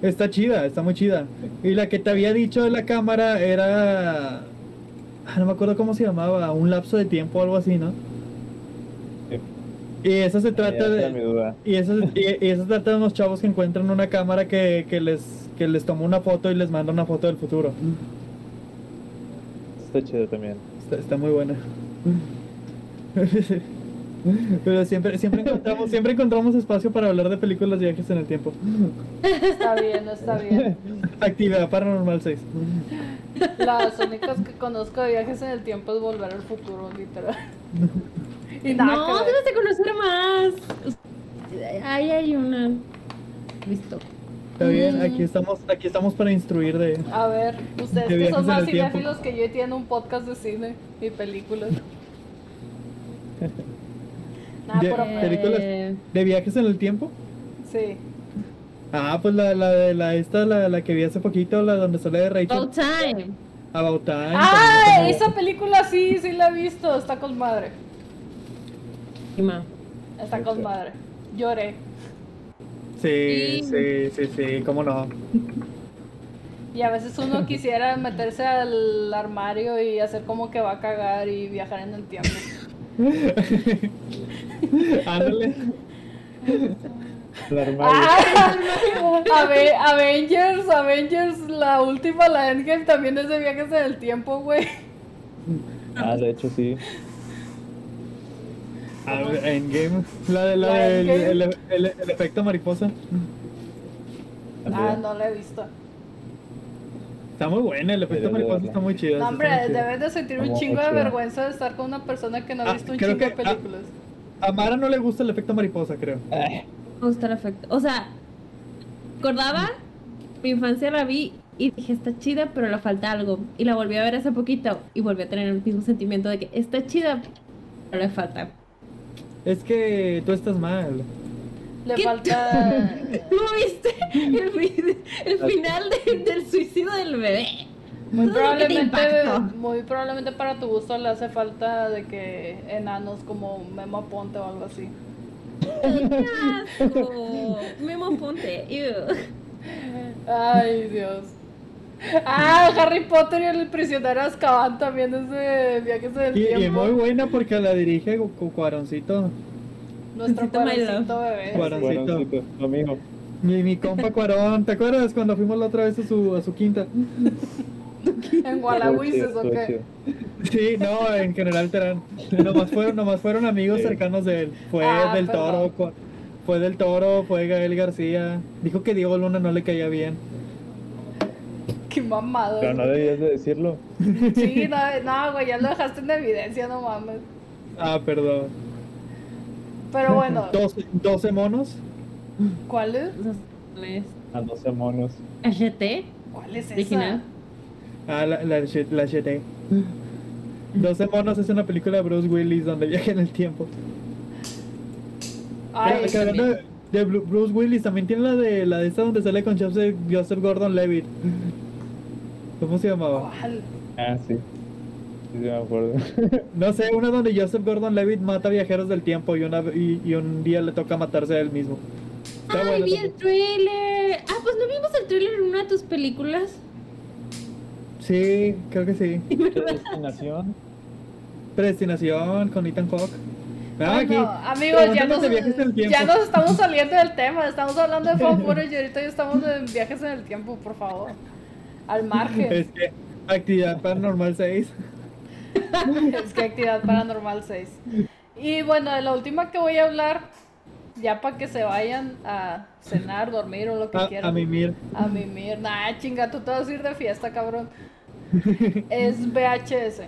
Está chida, está muy chida. Y la que te había dicho de la cámara era... ah, no me acuerdo cómo se llamaba, un lapso de tiempo o algo así, ¿no? Sí. Y esa se trata mi de... duda. Y eso, y, y eso se trata de unos chavos que encuentran una cámara que, que les, que les toma una foto y les manda una foto del futuro. Está chido también. Está, está muy buena. Pero siempre, siempre encontramos, siempre encontramos espacio para hablar de películas de viajes en el tiempo. Está bien, está bien. Actividad paranormal 6. Las únicas que conozco de viajes en el tiempo es volver al futuro, literal. Y nada No, debes de conocer más. Ahí hay una. Listo. Está bien, aquí estamos, aquí estamos para instruir de. A ver, ustedes De que viajes son más cinéfilos que yo y tienen un podcast de cine y películas. Nah, De- pero de- ¿Películas? Eh, ¿De viajes en el tiempo? sí. Ah, pues la, la de la esta, la, la que vi hace poquito, la donde sale de Rachel. About time. About Time. ¡Ah! Esa película sí, sí la he visto. Está con madre. Está con madre. Lloré. Sí, sí, sí, sí, cómo no. Y a veces uno quisiera meterse al armario y hacer como que va a cagar y viajar en el tiempo. Ándale. El armario. Ah, Ave- Avengers, Avengers, la última, la Endgame, también es de viajes en el tiempo, güey. Ah, de hecho sí. Ah, Endgame. La de la La el, el- el efecto mariposa. Ah, no la he visto. Está muy buena, el efecto mariposa está muy chido. No, hombre, debes de sentir un chingo de vergüenza de estar con una persona que no ha Ah, visto un chingo de que- ah. películas. A Mara no le gusta el efecto mariposa, creo. Me gusta el efecto. O sea, recordaba, mi infancia la vi y dije, está chida, pero le falta algo. Y la volví a ver hace poquito y volví a tener el mismo sentimiento de que está chida, pero le falta. Es que tú estás mal. Le ¿Qué? falta. ¿Tú viste el, el final de- del suicidio del bebé? Muy probablemente, muy probablemente para tu gusto le hace falta de que enanos como Memo Ponte o algo así. ¡Qué asco! Memo Ponte. ew. Ay, Dios. Ah, Harry Potter y el prisionero Azkaban también es de viajes del Y, y tiempo. muy buena porque la dirige Cu- Cu- Cuaroncito. Nuestro cuadercito bebé. Cuaroncito. mismo. Mi, mi compa Cuarón. ¿Te acuerdas cuando fuimos la otra vez a su, a su quinta? En Gualahuises, ¿o qué? Sí, no, en general Terán. Nomás fueron, nomás fueron amigos Sí. cercanos de él. Fue Ah, del perdón. Toro, fue del Toro, fue Gael García. Dijo que Diego Luna no le caía bien. Qué mamado. Pero no debías de decirlo. Sí, no, no, güey, ya lo dejaste en evidencia, no mames. Ah, perdón. Pero bueno, 12, 12 monos. ¿cuál es? A 12 monos. HT ¿Cuál es esa? original. Ah, la, la, la Shete. 12 monos es una película de Bruce Willis donde viaja en el tiempo. Ay, Que hablando de, de Bru- Bruce Willis, también tiene la de la de esta donde sale con Joseph, Joseph Gordon-Levitt. ¿Cómo se llamaba? ¿cuál? Ah, sí. Sí, sí, me acuerdo. No sé, una donde Joseph Gordon-Levitt mata viajeros del tiempo y, una, y, y un día le toca matarse a él mismo. Está ¡Ay, bueno vi también. el trailer! Ah, pues no vimos el trailer en una de tus películas. Sí, creo que sí. Predestinación. Predestinación con Ethan Hawke. Ah, Bueno, aquí. amigos, ya nos, de viajes en el tiempo. ya nos estamos saliendo del tema. Estamos hablando de fan footage y ahorita ya estamos en viajes en el tiempo, por favor. Al margen. Es que Actividad Paranormal 6. Es que actividad paranormal 6. Y bueno, de la última que voy a hablar, ya para que se vayan a cenar, dormir o lo que A, quieran. a mimir. A mimir. Nah, chinga, tú te vas a ir de fiesta, cabrón. Es VHS.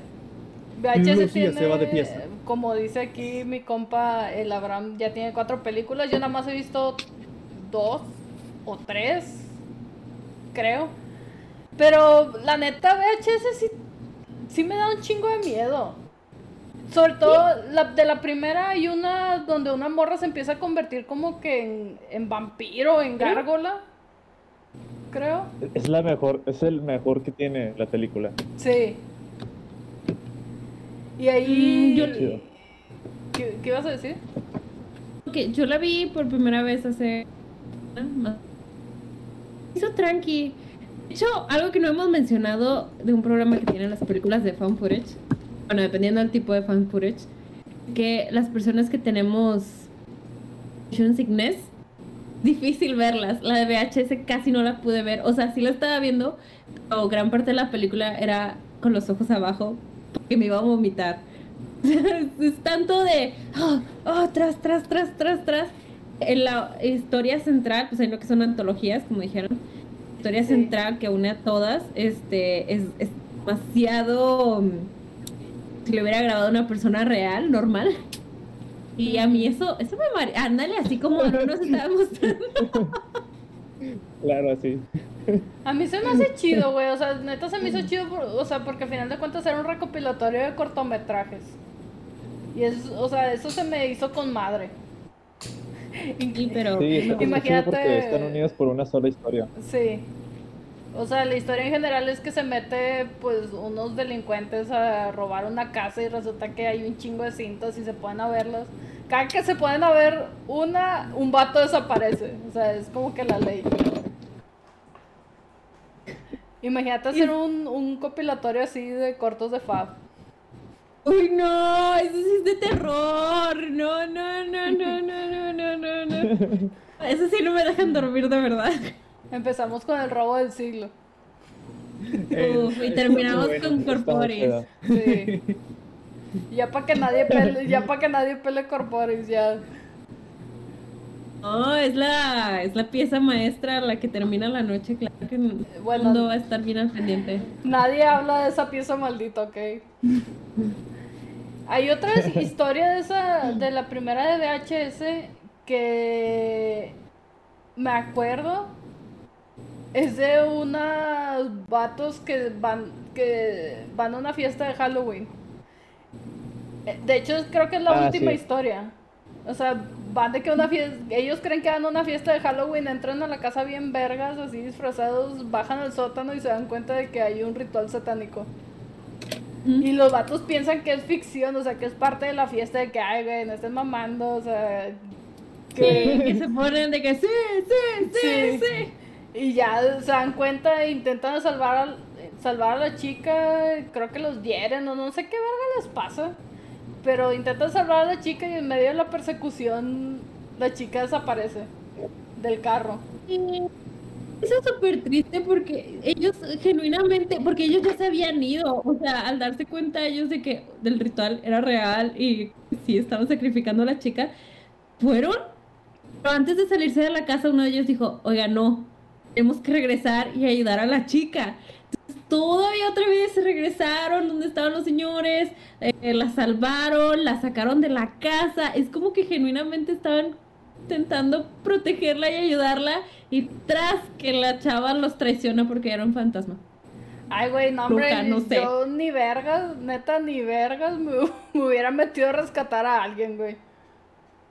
VHS Lucía tiene, se va de fiesta. como dice aquí mi compa, el Abraham ya tiene cuatro películas. Yo nada más he visto dos o tres, creo. Pero la neta, VHS sí, sí me da un chingo de miedo. Sobre todo la, de la primera hay una donde una morra se empieza a convertir como que en, en vampiro, en gárgola. Creo. Es la mejor, es el mejor que tiene la película. Sí. Y ahí... Mm, yo-. ¿Qué, qué ibas a decir? Ok, yo la vi por primera vez hace. Hizo tranqui. De hecho, algo que no hemos mencionado de un programa que tienen las películas de fan footage, bueno, dependiendo del tipo de fan footage, que las personas que tenemos motion sickness, difícil verlas. La de VHS casi no la pude ver. O sea, sí la estaba viendo, pero gran parte de la película era con los ojos abajo, porque me iba a vomitar. es tanto de oh, oh, tras, tras, tras, tras, tras. En la historia central, pues hay lo que son antologías, como dijeron. Historia Sí. central que une a todas, este, es, es demasiado. mm, Si le hubiera grabado una persona real, normal. Y a mí eso, eso me marea. Ándale, así como no nos estaba mostrando. Claro, así. A mí se me hace chido, güey. O sea, neta se me hizo chido, por- o sea, porque al final de cuentas era un recopilatorio de cortometrajes. Y es, o sea, eso se me hizo con madre. pero sí, eh, imagínate. Están unidos por una sola historia. Sí. O sea, la historia en general es que se mete, pues, unos delincuentes a robar una casa y resulta que hay un chingo de cintas y se pueden a. Cada que se pueden a ver una, un vato desaparece. O sea, es como que la ley. Imagínate hacer un, un compilatorio así de cortos de Fab. Uy, no, eso sí es de terror. No, no, no, no, no, no. Eso sí no me dejan dormir de verdad. Empezamos con el robo del siglo. Uf, y terminamos con Corporis. Sí. Ya para que nadie pele, ya para que nadie pele Corporis, ya. No, es la, es la pieza maestra la que termina la noche, claro que Bueno. mundo va a estar bien al pendiente. Nadie habla de esa pieza maldita, ok. Hay otra historia de esa, de la primera de VHS que me acuerdo. Es de unos vatos que van, que van a una fiesta de Halloween. Eh, De hecho, creo que es la Ah, última sí. historia. O sea, van de que una fiesta, ellos creen que van a una fiesta de Halloween, entran a la casa bien vergas, así disfrazados, bajan al sótano y se dan cuenta de que hay un ritual satánico. Y los vatos piensan que es ficción, o sea, que es parte de la fiesta de que, ay, güey, no estén mamando, o sea, Que, que se ponen de que sí, sí, sí, Sí. sí. Y ya se dan cuenta e intentan salvar, al- salvar a la chica, creo que los hieren o no sé qué verga les pasa. Pero intentan salvar a la chica y en medio de la persecución la chica desaparece del carro. Y Eso es súper triste porque ellos genuinamente, porque ellos ya se habían ido, o sea, al darse cuenta ellos de que del ritual era real y sí estaban sacrificando a la chica, fueron, pero antes de salirse de la casa uno de ellos dijo, oiga, no, tenemos que regresar y ayudar a la chica. Entonces, todavía otra vez se regresaron donde estaban los señores, eh, la salvaron, la sacaron de la casa, es como que genuinamente estaban intentando protegerla y ayudarla y tras que la chava los traiciona porque era un fantasma. Ay, güey, no, hombre, Bruja, no sé. yo ni vergas, neta, ni vergas me, me hubiera metido a rescatar a alguien, güey.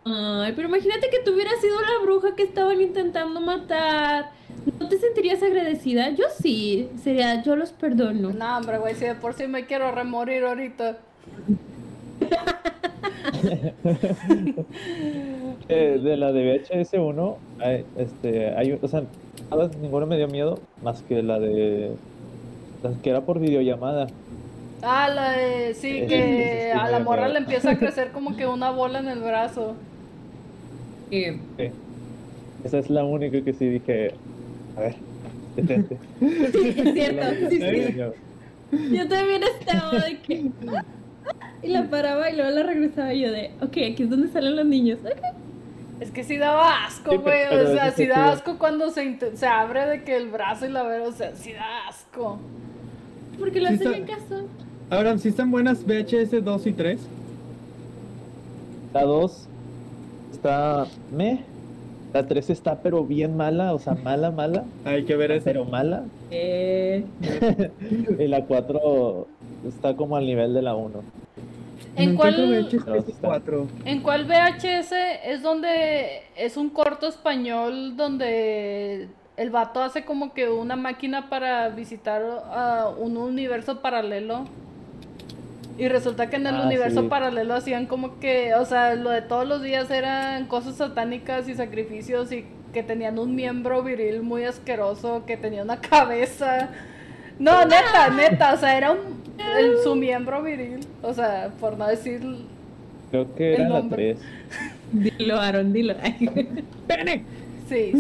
Ay, pero imagínate que tú hubieras sido la bruja que estaban intentando matar. ¿No te sentirías agradecida? Yo sí, sería, yo los perdono. No, hombre, güey, si de por sí me quiero remorir ahorita. Eh, de la de VHS 1, hay, este, hay, o sea, nada, ninguno me dio miedo, más que la de, la que era por videollamada. Ah, la de, sí, Ese- que a la morra miedo. le empieza a crecer como que una bola en el brazo. Eh, Sí. Esa es la única que sí dije, a ver, detente. sí, es cierto. sí, sí. Yo- también estaba de que... Y la paraba y luego la regresaba y yo de, ok, aquí es donde salen los niños. Es que sí daba asco, güey. o sea, sí da asco cuando se, se abre de que el brazo y la ver, o sea, sí da asco. Porque lo Sí hacen está- en caso. Ahora, ¿sí están buenas VHS 2 y 3? La 2 está me. La 3 está pero bien mala, o sea, mala, mala, Hay que ver ese. pero mala. Eh, Y la 4 está como al nivel de la 1. ¿En No cuál, VHS Pero sí está. 4. ¿En cuál VHS es donde es un corto español donde el vato hace como que una máquina para visitar a un universo paralelo? Y resulta que en el Ah, universo sí. paralelo hacían como que, o sea, lo de todos los días eran cosas satánicas y sacrificios y que tenían un miembro viril muy asqueroso, que tenía una cabeza. No, neta, neta, o sea, era un, el- su miembro viril, o sea, por no decir Creo que El era la nombre. 3. dilo, Aaron, dilo. ¡Pene! Sí,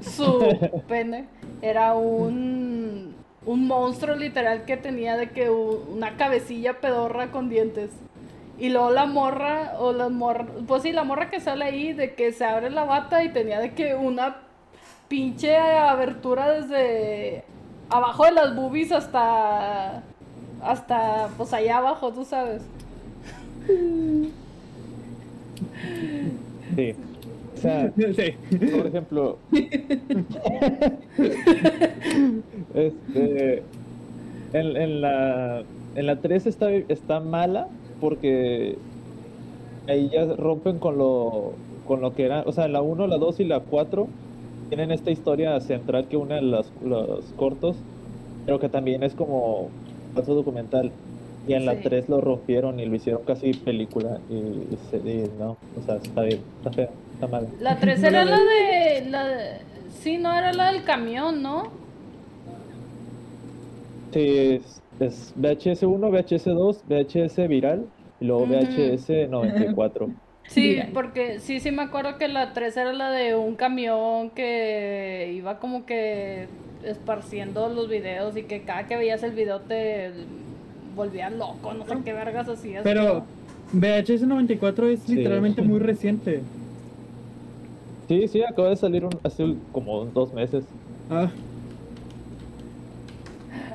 su, su pene era un, un monstruo literal que tenía de que una cabecilla pedorra con dientes. Y luego la morra, o la morra, pues sí, la morra que sale ahí, de que se abre la bata y tenía de que una pinche abertura desde abajo de las boobies hasta, hasta, pues allá abajo, tú sabes. Sí. O sea, Sí. por ejemplo, este, en, en la en la 3 está, está mala porque ahí ya rompen con lo con lo que era, o sea, en la 1, la 2 y la 4 tienen esta historia central que une los, los cortos, pero que también es como falso documental. Y en la Sí. 3 lo rompieron y lo hicieron casi película. Y, y y no, o sea, está bien, está fea, está mala. La 3 era la de, la de- Sí, no, era la del camión, ¿no? Sí, es, es VHS 1, VHS 2, VHS viral y luego Ujú. VHS 94. Sí, porque sí, sí me acuerdo que la 3 era la de un camión que iba como que esparciendo los videos y que cada que veías el video te volvías loco, no sé qué vergas hacías. Pero VHS 94 es Sí. literalmente muy reciente. Sí, sí, acaba de salir un- hace como dos meses. Ah,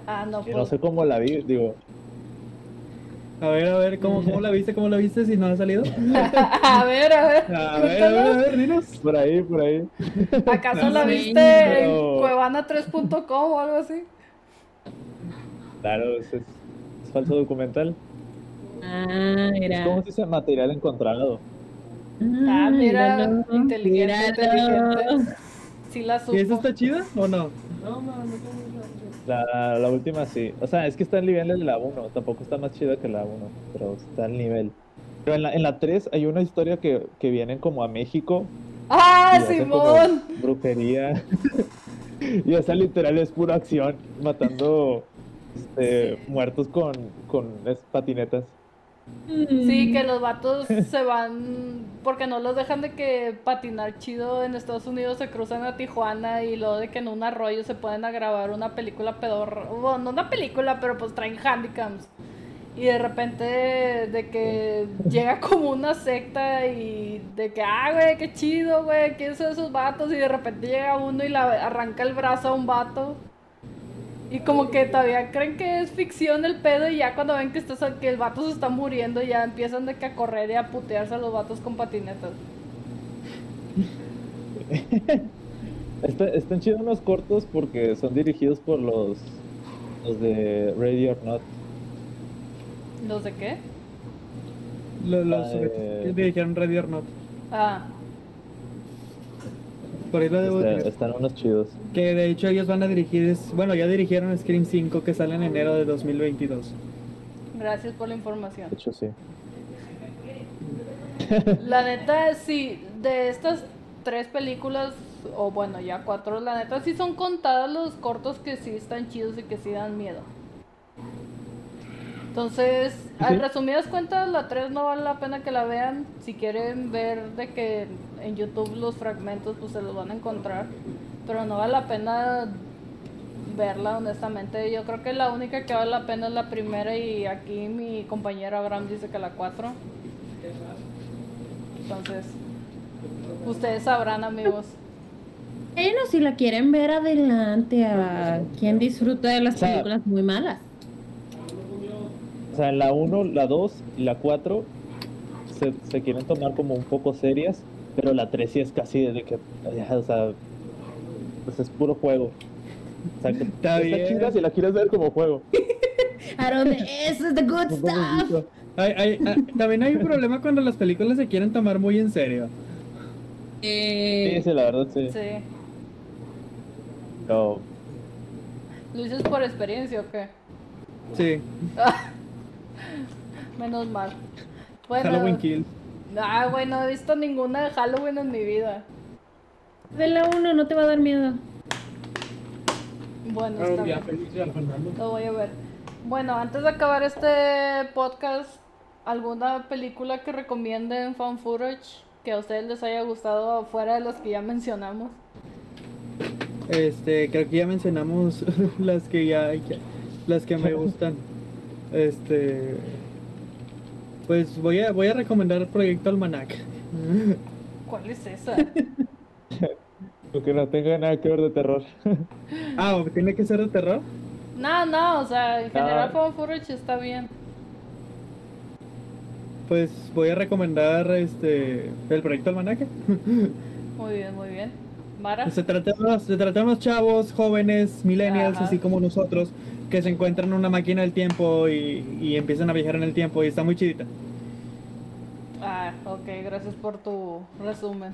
Ah, no, pues. no sé cómo la vi, digo. a ver, a ver, ¿cómo, cómo la viste? ¿Cómo la viste si no ha salido? a ver, a ver. A ver, a ver, a ver, dinos. Por ahí, por ahí. ¿Acaso la viste pero- en cuevana3.com o algo así? Claro, es, es, es falso documental. Ah, Es mira. como si dice material encontrado. Ah, mira, míralo, inteligente, míralo. inteligente. Sí la supo. ¿Y esa está chida o no? La, la última sí. O sea, es que está al nivel de la 1. Tampoco está más chida que la 1, pero está al nivel. Pero en la, en la 3 hay una historia que, que vienen como a México. ¡Ah, Simón! Brujería. y esa literal es pura acción, matando este, muertos con, con es- patinetas. Sí, Mm. que los vatos se van porque no los dejan de que patinar chido en Estados Unidos se cruzan a Tijuana y luego de que en un arroyo se pueden a grabar una película pedorra, bueno, no una película, pero pues traen handicams. Y de repente de que llega como una secta y de que, ah, güey, qué chido, güey, ¿quiénes son esos vatos? Y de repente llega uno y le arranca el brazo a un vato. Y como que todavía creen que es ficción el pedo y ya cuando ven que, estás, que el vato se está muriendo ya empiezan de que a correr y a putearse a los vatos con patinetas. Está- están chidos unos cortos porque son dirigidos por los, los de Ready or Not. ¿Los de qué? Los, los Ah, eh. que dijeron Ready or Not. Ah, Por ahí lo debo Está- tener. están unos chidos. Que de hecho ellos van a dirigir, es- bueno, ya dirigieron Scream 5 que sale en enero de 2022. gracias por la información. De hecho, sí. La neta, sí, de estas tres películas, o bueno, ya cuatro, la neta sí son contadas los cortos que sí están chidos y que sí dan miedo. Entonces, a resumidas cuentas, la 3 no vale la pena que la vean. Si quieren ver de que en YouTube los fragmentos, pues se los van a encontrar. Pero no vale la pena verla, honestamente. Yo creo que la única que vale la pena es la primera y aquí mi compañero Abraham dice que la 4. Entonces, ustedes sabrán, amigos. Bueno, si la quieren ver adelante a quien disfruta de las O sea, películas muy malas. O sea, en la 1, la 2 y la 4 se, se quieren tomar como un poco serias, pero la 3 sí es casi de que, ya, o sea, pues es puro juego. O sea, que Está bien. chida si la quieres ver como juego. Aaron, eso es the good stuff. Hay- hay- ah, también hay un problema cuando las películas se quieren tomar muy en serio. Sí, Eh, sí, la verdad sí. Sí. Pero, ¿Lo dices por experiencia o qué? Sí, Menos mal. Bueno, Halloween Kill. Ah, güey, no he visto ninguna de Halloween en mi vida. Ve la uno, no te va a dar miedo. Bueno, está bien. feliz día, Fernando. Lo voy a ver. Bueno, antes de acabar este podcast, ¿alguna película que recomienden fan footage que a ustedes les haya gustado fuera de las que ya mencionamos? Este, creo que ya mencionamos las que ya, ya- las que me gustan. Este, pues voy a voy a recomendar Proyecto Almanac. ¿Cuál es esa? aunque no tenga nada que ver de terror. Ah, ¿o ¿tiene que ser de terror? No, no, o sea, en general No. fan footage está bien. Pues voy a recomendar este el Proyecto Almanaque. Muy bien, muy bien. Mara. Se trata, de unos, se trata de unos chavos jóvenes, millennials, Ajá. así como nosotros, que se encuentran en una máquina del tiempo y, y empiezan a viajar en el tiempo y está muy chidita. Ah, ok, gracias por tu resumen.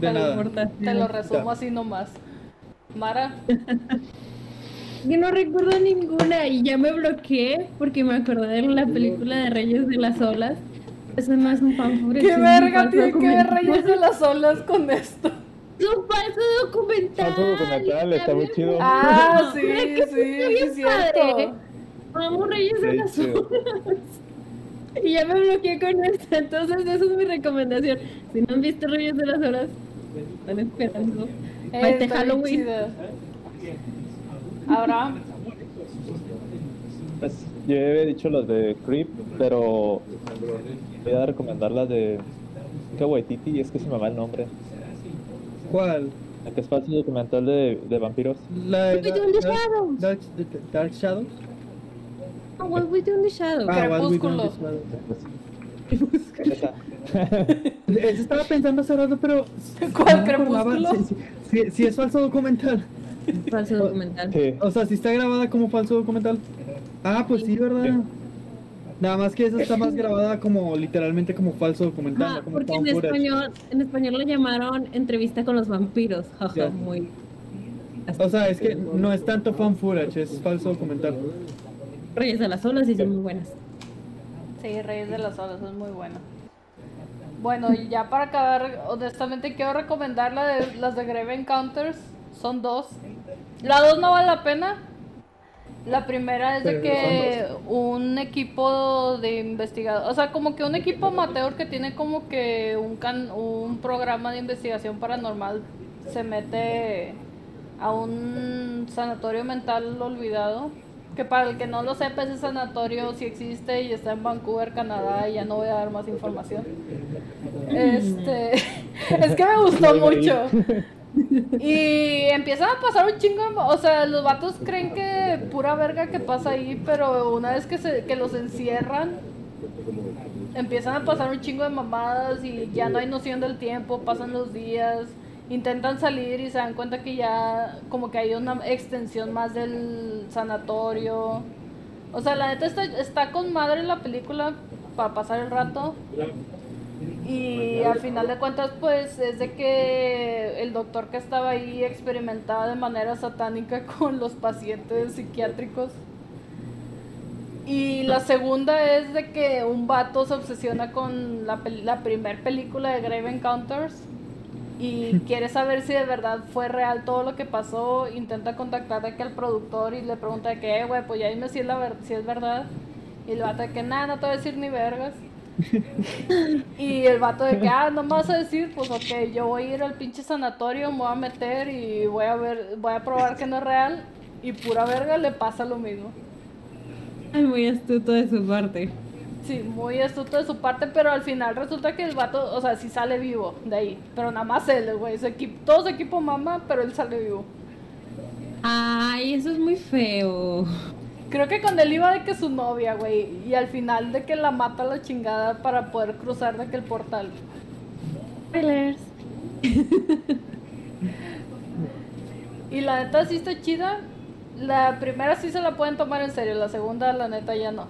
De Te lo- nada. Te lo resumo Ya. así nomás. Mara, Yo no recuerdo ninguna y ya me bloqueé porque me acordé de la película de Reyes de las Olas. Eso no es un fan footage, qué verga tiene que ver. Reyes de las Olas con esto. Es un falso documental. Falso documental, está muy chido. Ah, sí, sí, sí, es cierto. padre. Vamos, Reyes de las. Olas. Y ya me bloqueé con esta, entonces esa es mi recomendación. Si no han visto Reyes de las Horas, están esperando. Eh, Para este está bien Halloween. Ahora, Pues yo había dicho las de Creep, pero voy a recomendar las de que Waititi y es que se me va el nombre. ¿Cuál? La que es falso documental de, de vampiros. La de What We Do in the Dark- Shadows. Dark, Dark Shadows. Oh, What We Do in the Shadows. Ah, What We Do in the Crepúsculo. Shadows. Eso estaba pensando hace rato, pero. ¿Cuál. Crepúsculo? Sí, sí, sí, sí es falso documental. Falso documental. Sí. O sea, sí está grabada como falso documental. Ah, pues sí, ¿verdad? Nada más que esa está más grabada como literalmente como falso documental, Ah, como porque en footage. español, en español lo llamaron entrevista con los vampiros. Jaja, muy. O sea, es que no es tanto fan footage, es falso documental. Reyes de las Olas y son muy buenas. sí, Reyes de las Olas es muy buena. Bueno, y ya para acabar, honestamente quiero recomendar la de, las de Grave Encounters. Son dos. La dos no vale la pena. La primera es de que un equipo de investigadores, o sea, como que un equipo amateur que tiene como que un, can- un programa de investigación paranormal se mete a un sanatorio mental olvidado. Que para el que no lo sepa, ese sanatorio sí existe y está en Vancouver, Canadá, y ya no voy a dar más información. Este, es que me gustó mucho. Y empiezan a pasar un chingo, de- o sea, los vatos creen que pura verga que pasa ahí, pero una vez que, se, que los encierran, empiezan a pasar un chingo de mamadas y ya no hay noción del tiempo, pasan los días, intentan salir y se dan cuenta que ya como que hay una extensión más del sanatorio. O sea, la neta está, está con madre la película para pasar el rato. Y al final de cuentas, pues es de que el doctor que estaba ahí experimentaba de manera satánica con los pacientes psiquiátricos. Y la segunda es de que un vato se obsesiona con la, la primer película de Grave Encounters y quiere saber si de verdad fue real todo lo que pasó. Intenta contactar de que al productor y le pregunta de que, "Eh, güey, pues ya dime si es, la ver- si es verdad. Y el vato de que, nada, no te voy a decir ni vergas. Y el vato de que, ah, no me vas a decir, pues ok, yo voy a ir al pinche sanatorio, me voy a meter y voy a ver, voy a probar que no es real. Y pura verga le pasa lo mismo. Ay, muy astuto de su parte. Sí, muy astuto de su parte, pero al final resulta que el vato, o sea, sí sale vivo de ahí. Pero nada más él, güey. Su equipo, todo su equipo mama, pero él sale vivo. Ay, eso es muy feo. Creo que con él iba de que su novia, güey. Y al final de que la mata a la chingada para poder cruzar de que el portal. Spoilers. Y la neta sí está chida. La primera sí se la pueden tomar en serio, la segunda la neta ya no.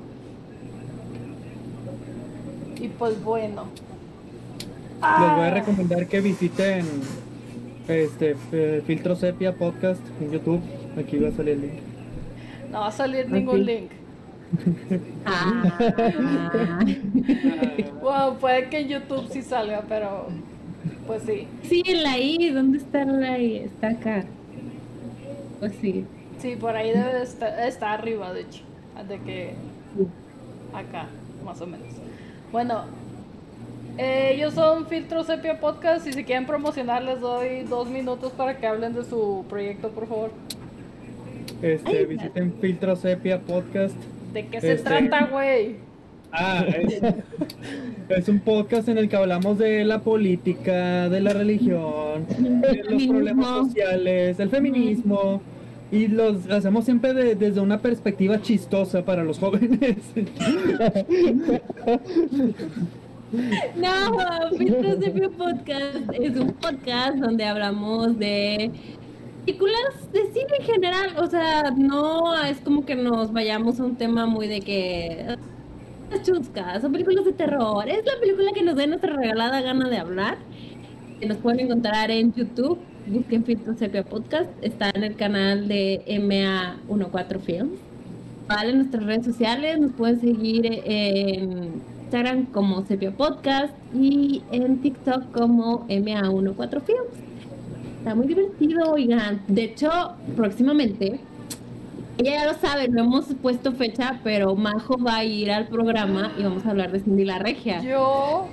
Y pues bueno. Les voy a Ah, recomendar que visiten este eh, Filtro Sepia Podcast en YouTube. Aquí va a salir el link. No va a salir ningún link. Ah. Wow, puede que en YouTube sí salga, pero pues sí. Sí, la I, ¿dónde está la I? Está acá. Pues sí. Sí, por ahí debe de estar, está arriba, de hecho. De que acá, más o menos. Bueno, eh, ellos son Filtro Sepia Podcast y si quieren promocionar les doy dos minutos para que hablen de su proyecto, por favor. Este, Ay, visiten Filtro Sepia Podcast. ¿De qué se Este- trata, güey? Ah, es, es un podcast en el que hablamos de la política, de la religión, de los problemas sociales, del feminismo. Y los hacemos siempre de- desde una perspectiva chistosa para los jóvenes. No, Filtros de Pio Podcast es un podcast donde hablamos de películas de cine en general. O sea, no es como que nos vayamos a un tema muy de que ah, las chuscas o películas de terror. Es la película que nos dé nuestra regalada gana de hablar. Que nos pueden encontrar en YouTube. Busquen Filtros Sepia Podcast. Está en el canal de MA14 Films. Vale, en nuestras redes sociales nos pueden seguir en Instagram como Sepia Podcast y en TikTok como MA14 Films. Está muy divertido, oigan. De hecho, próximamente Ella ya lo sabe, no hemos puesto fecha, pero Majo va a ir al programa y vamos a hablar de Cindy la Regia. Yo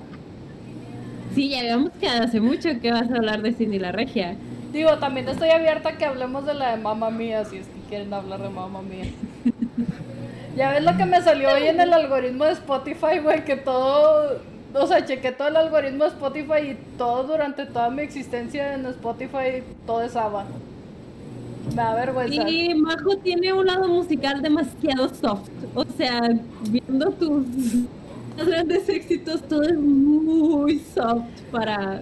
Sí, ya habíamos quedado hace mucho que vas a hablar de Cindy la Regia. digo, también estoy abierta a que hablemos de la de mamá mía, si es que quieren hablar de mamá mía. ya ves lo que me salió hoy en el algoritmo de Spotify, güey, que todo, o sea, chequé todo el algoritmo de Spotify y todo durante toda mi existencia en Spotify, todo es ABBA. Me da vergüenza. Y Majo tiene un lado musical demasiado soft. O sea, viendo tus grandes éxitos, todo es muy soft para,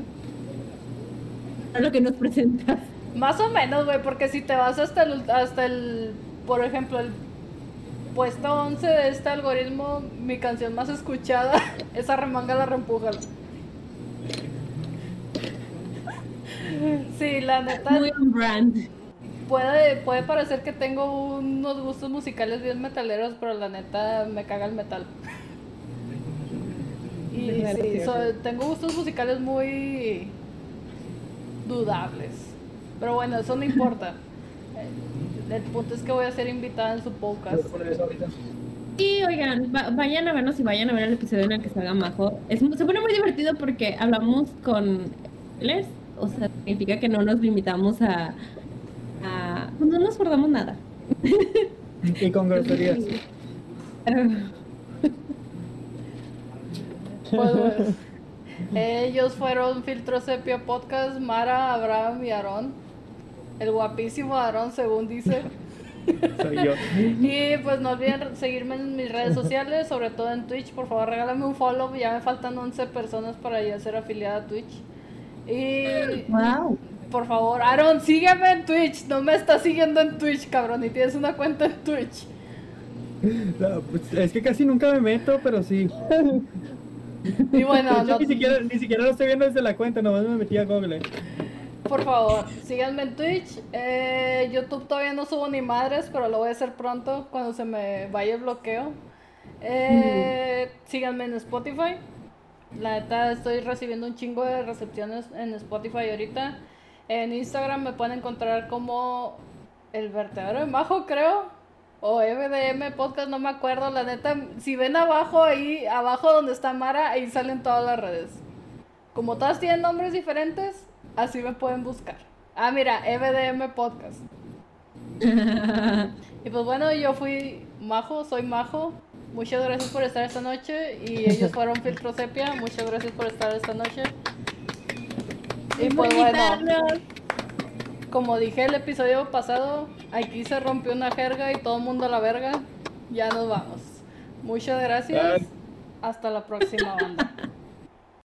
para lo que nos presentas. Más o menos, güey, porque si te vas hasta el, hasta el, por ejemplo, el puesto 11 de este algoritmo, mi canción más escuchada es Arremanga la Reempújala. Sí, la neta, Muy on brand. puede, puede parecer que tengo unos gustos musicales bien metaleros, pero la neta me caga el metal. Y sí, so- sí. tengo gustos musicales muy dudables. Pero bueno, eso no importa. El punto es que voy a ser invitada en su podcast. Y oigan, va- vayan a vernos y vayan a ver el episodio en el que salga Majo. Es, se pone muy divertido porque hablamos con les, o sea, significa que no nos limitamos a, a pues no nos guardamos nada. Y con groserías. Pues, ellos fueron Filtro Sepia Podcast, Mara, Abraham y Aarón. El guapísimo Aarón, según dice. Soy yo. Y pues no olviden seguirme en mis redes sociales, sobre todo en Twitch. Por favor, regálame un follow. Ya me faltan 11 personas para ya ser afiliada a Twitch. Y Wow. por favor, Aaron, sígueme en Twitch. No me estás siguiendo en Twitch, cabrón. Y tienes una cuenta en Twitch. No, pues, es que casi nunca me meto, pero sí. Y bueno, hecho, no- ni, siquiera, ni siquiera lo estoy viendo desde la cuenta, nomás me metí a Google. Por favor, síganme en Twitch. Eh, YouTube todavía no subo ni madres, pero lo voy a hacer pronto cuando se me vaya el bloqueo. Eh, Síganme en Spotify. La neta, estoy recibiendo un chingo de recepciones en Spotify ahorita. En Instagram me pueden encontrar como El Vertedero de Majo, creo. O FDM Podcast, no me acuerdo. La neta, si ven abajo ahí, abajo donde está Mara, ahí salen todas las redes. Como todas tienen nombres diferentes, así me pueden buscar. Ah, mira, FDM Podcast. Y pues bueno, yo fui Majo, soy Majo. Muchas gracias por estar esta noche. Y ellos fueron Filtro Sepia. Muchas gracias por estar esta noche. Y pues bueno, como dije el episodio pasado, aquí se rompió una jerga y todo el mundo a la verga. Ya nos vamos. Muchas gracias. Bye. Hasta la próxima banda.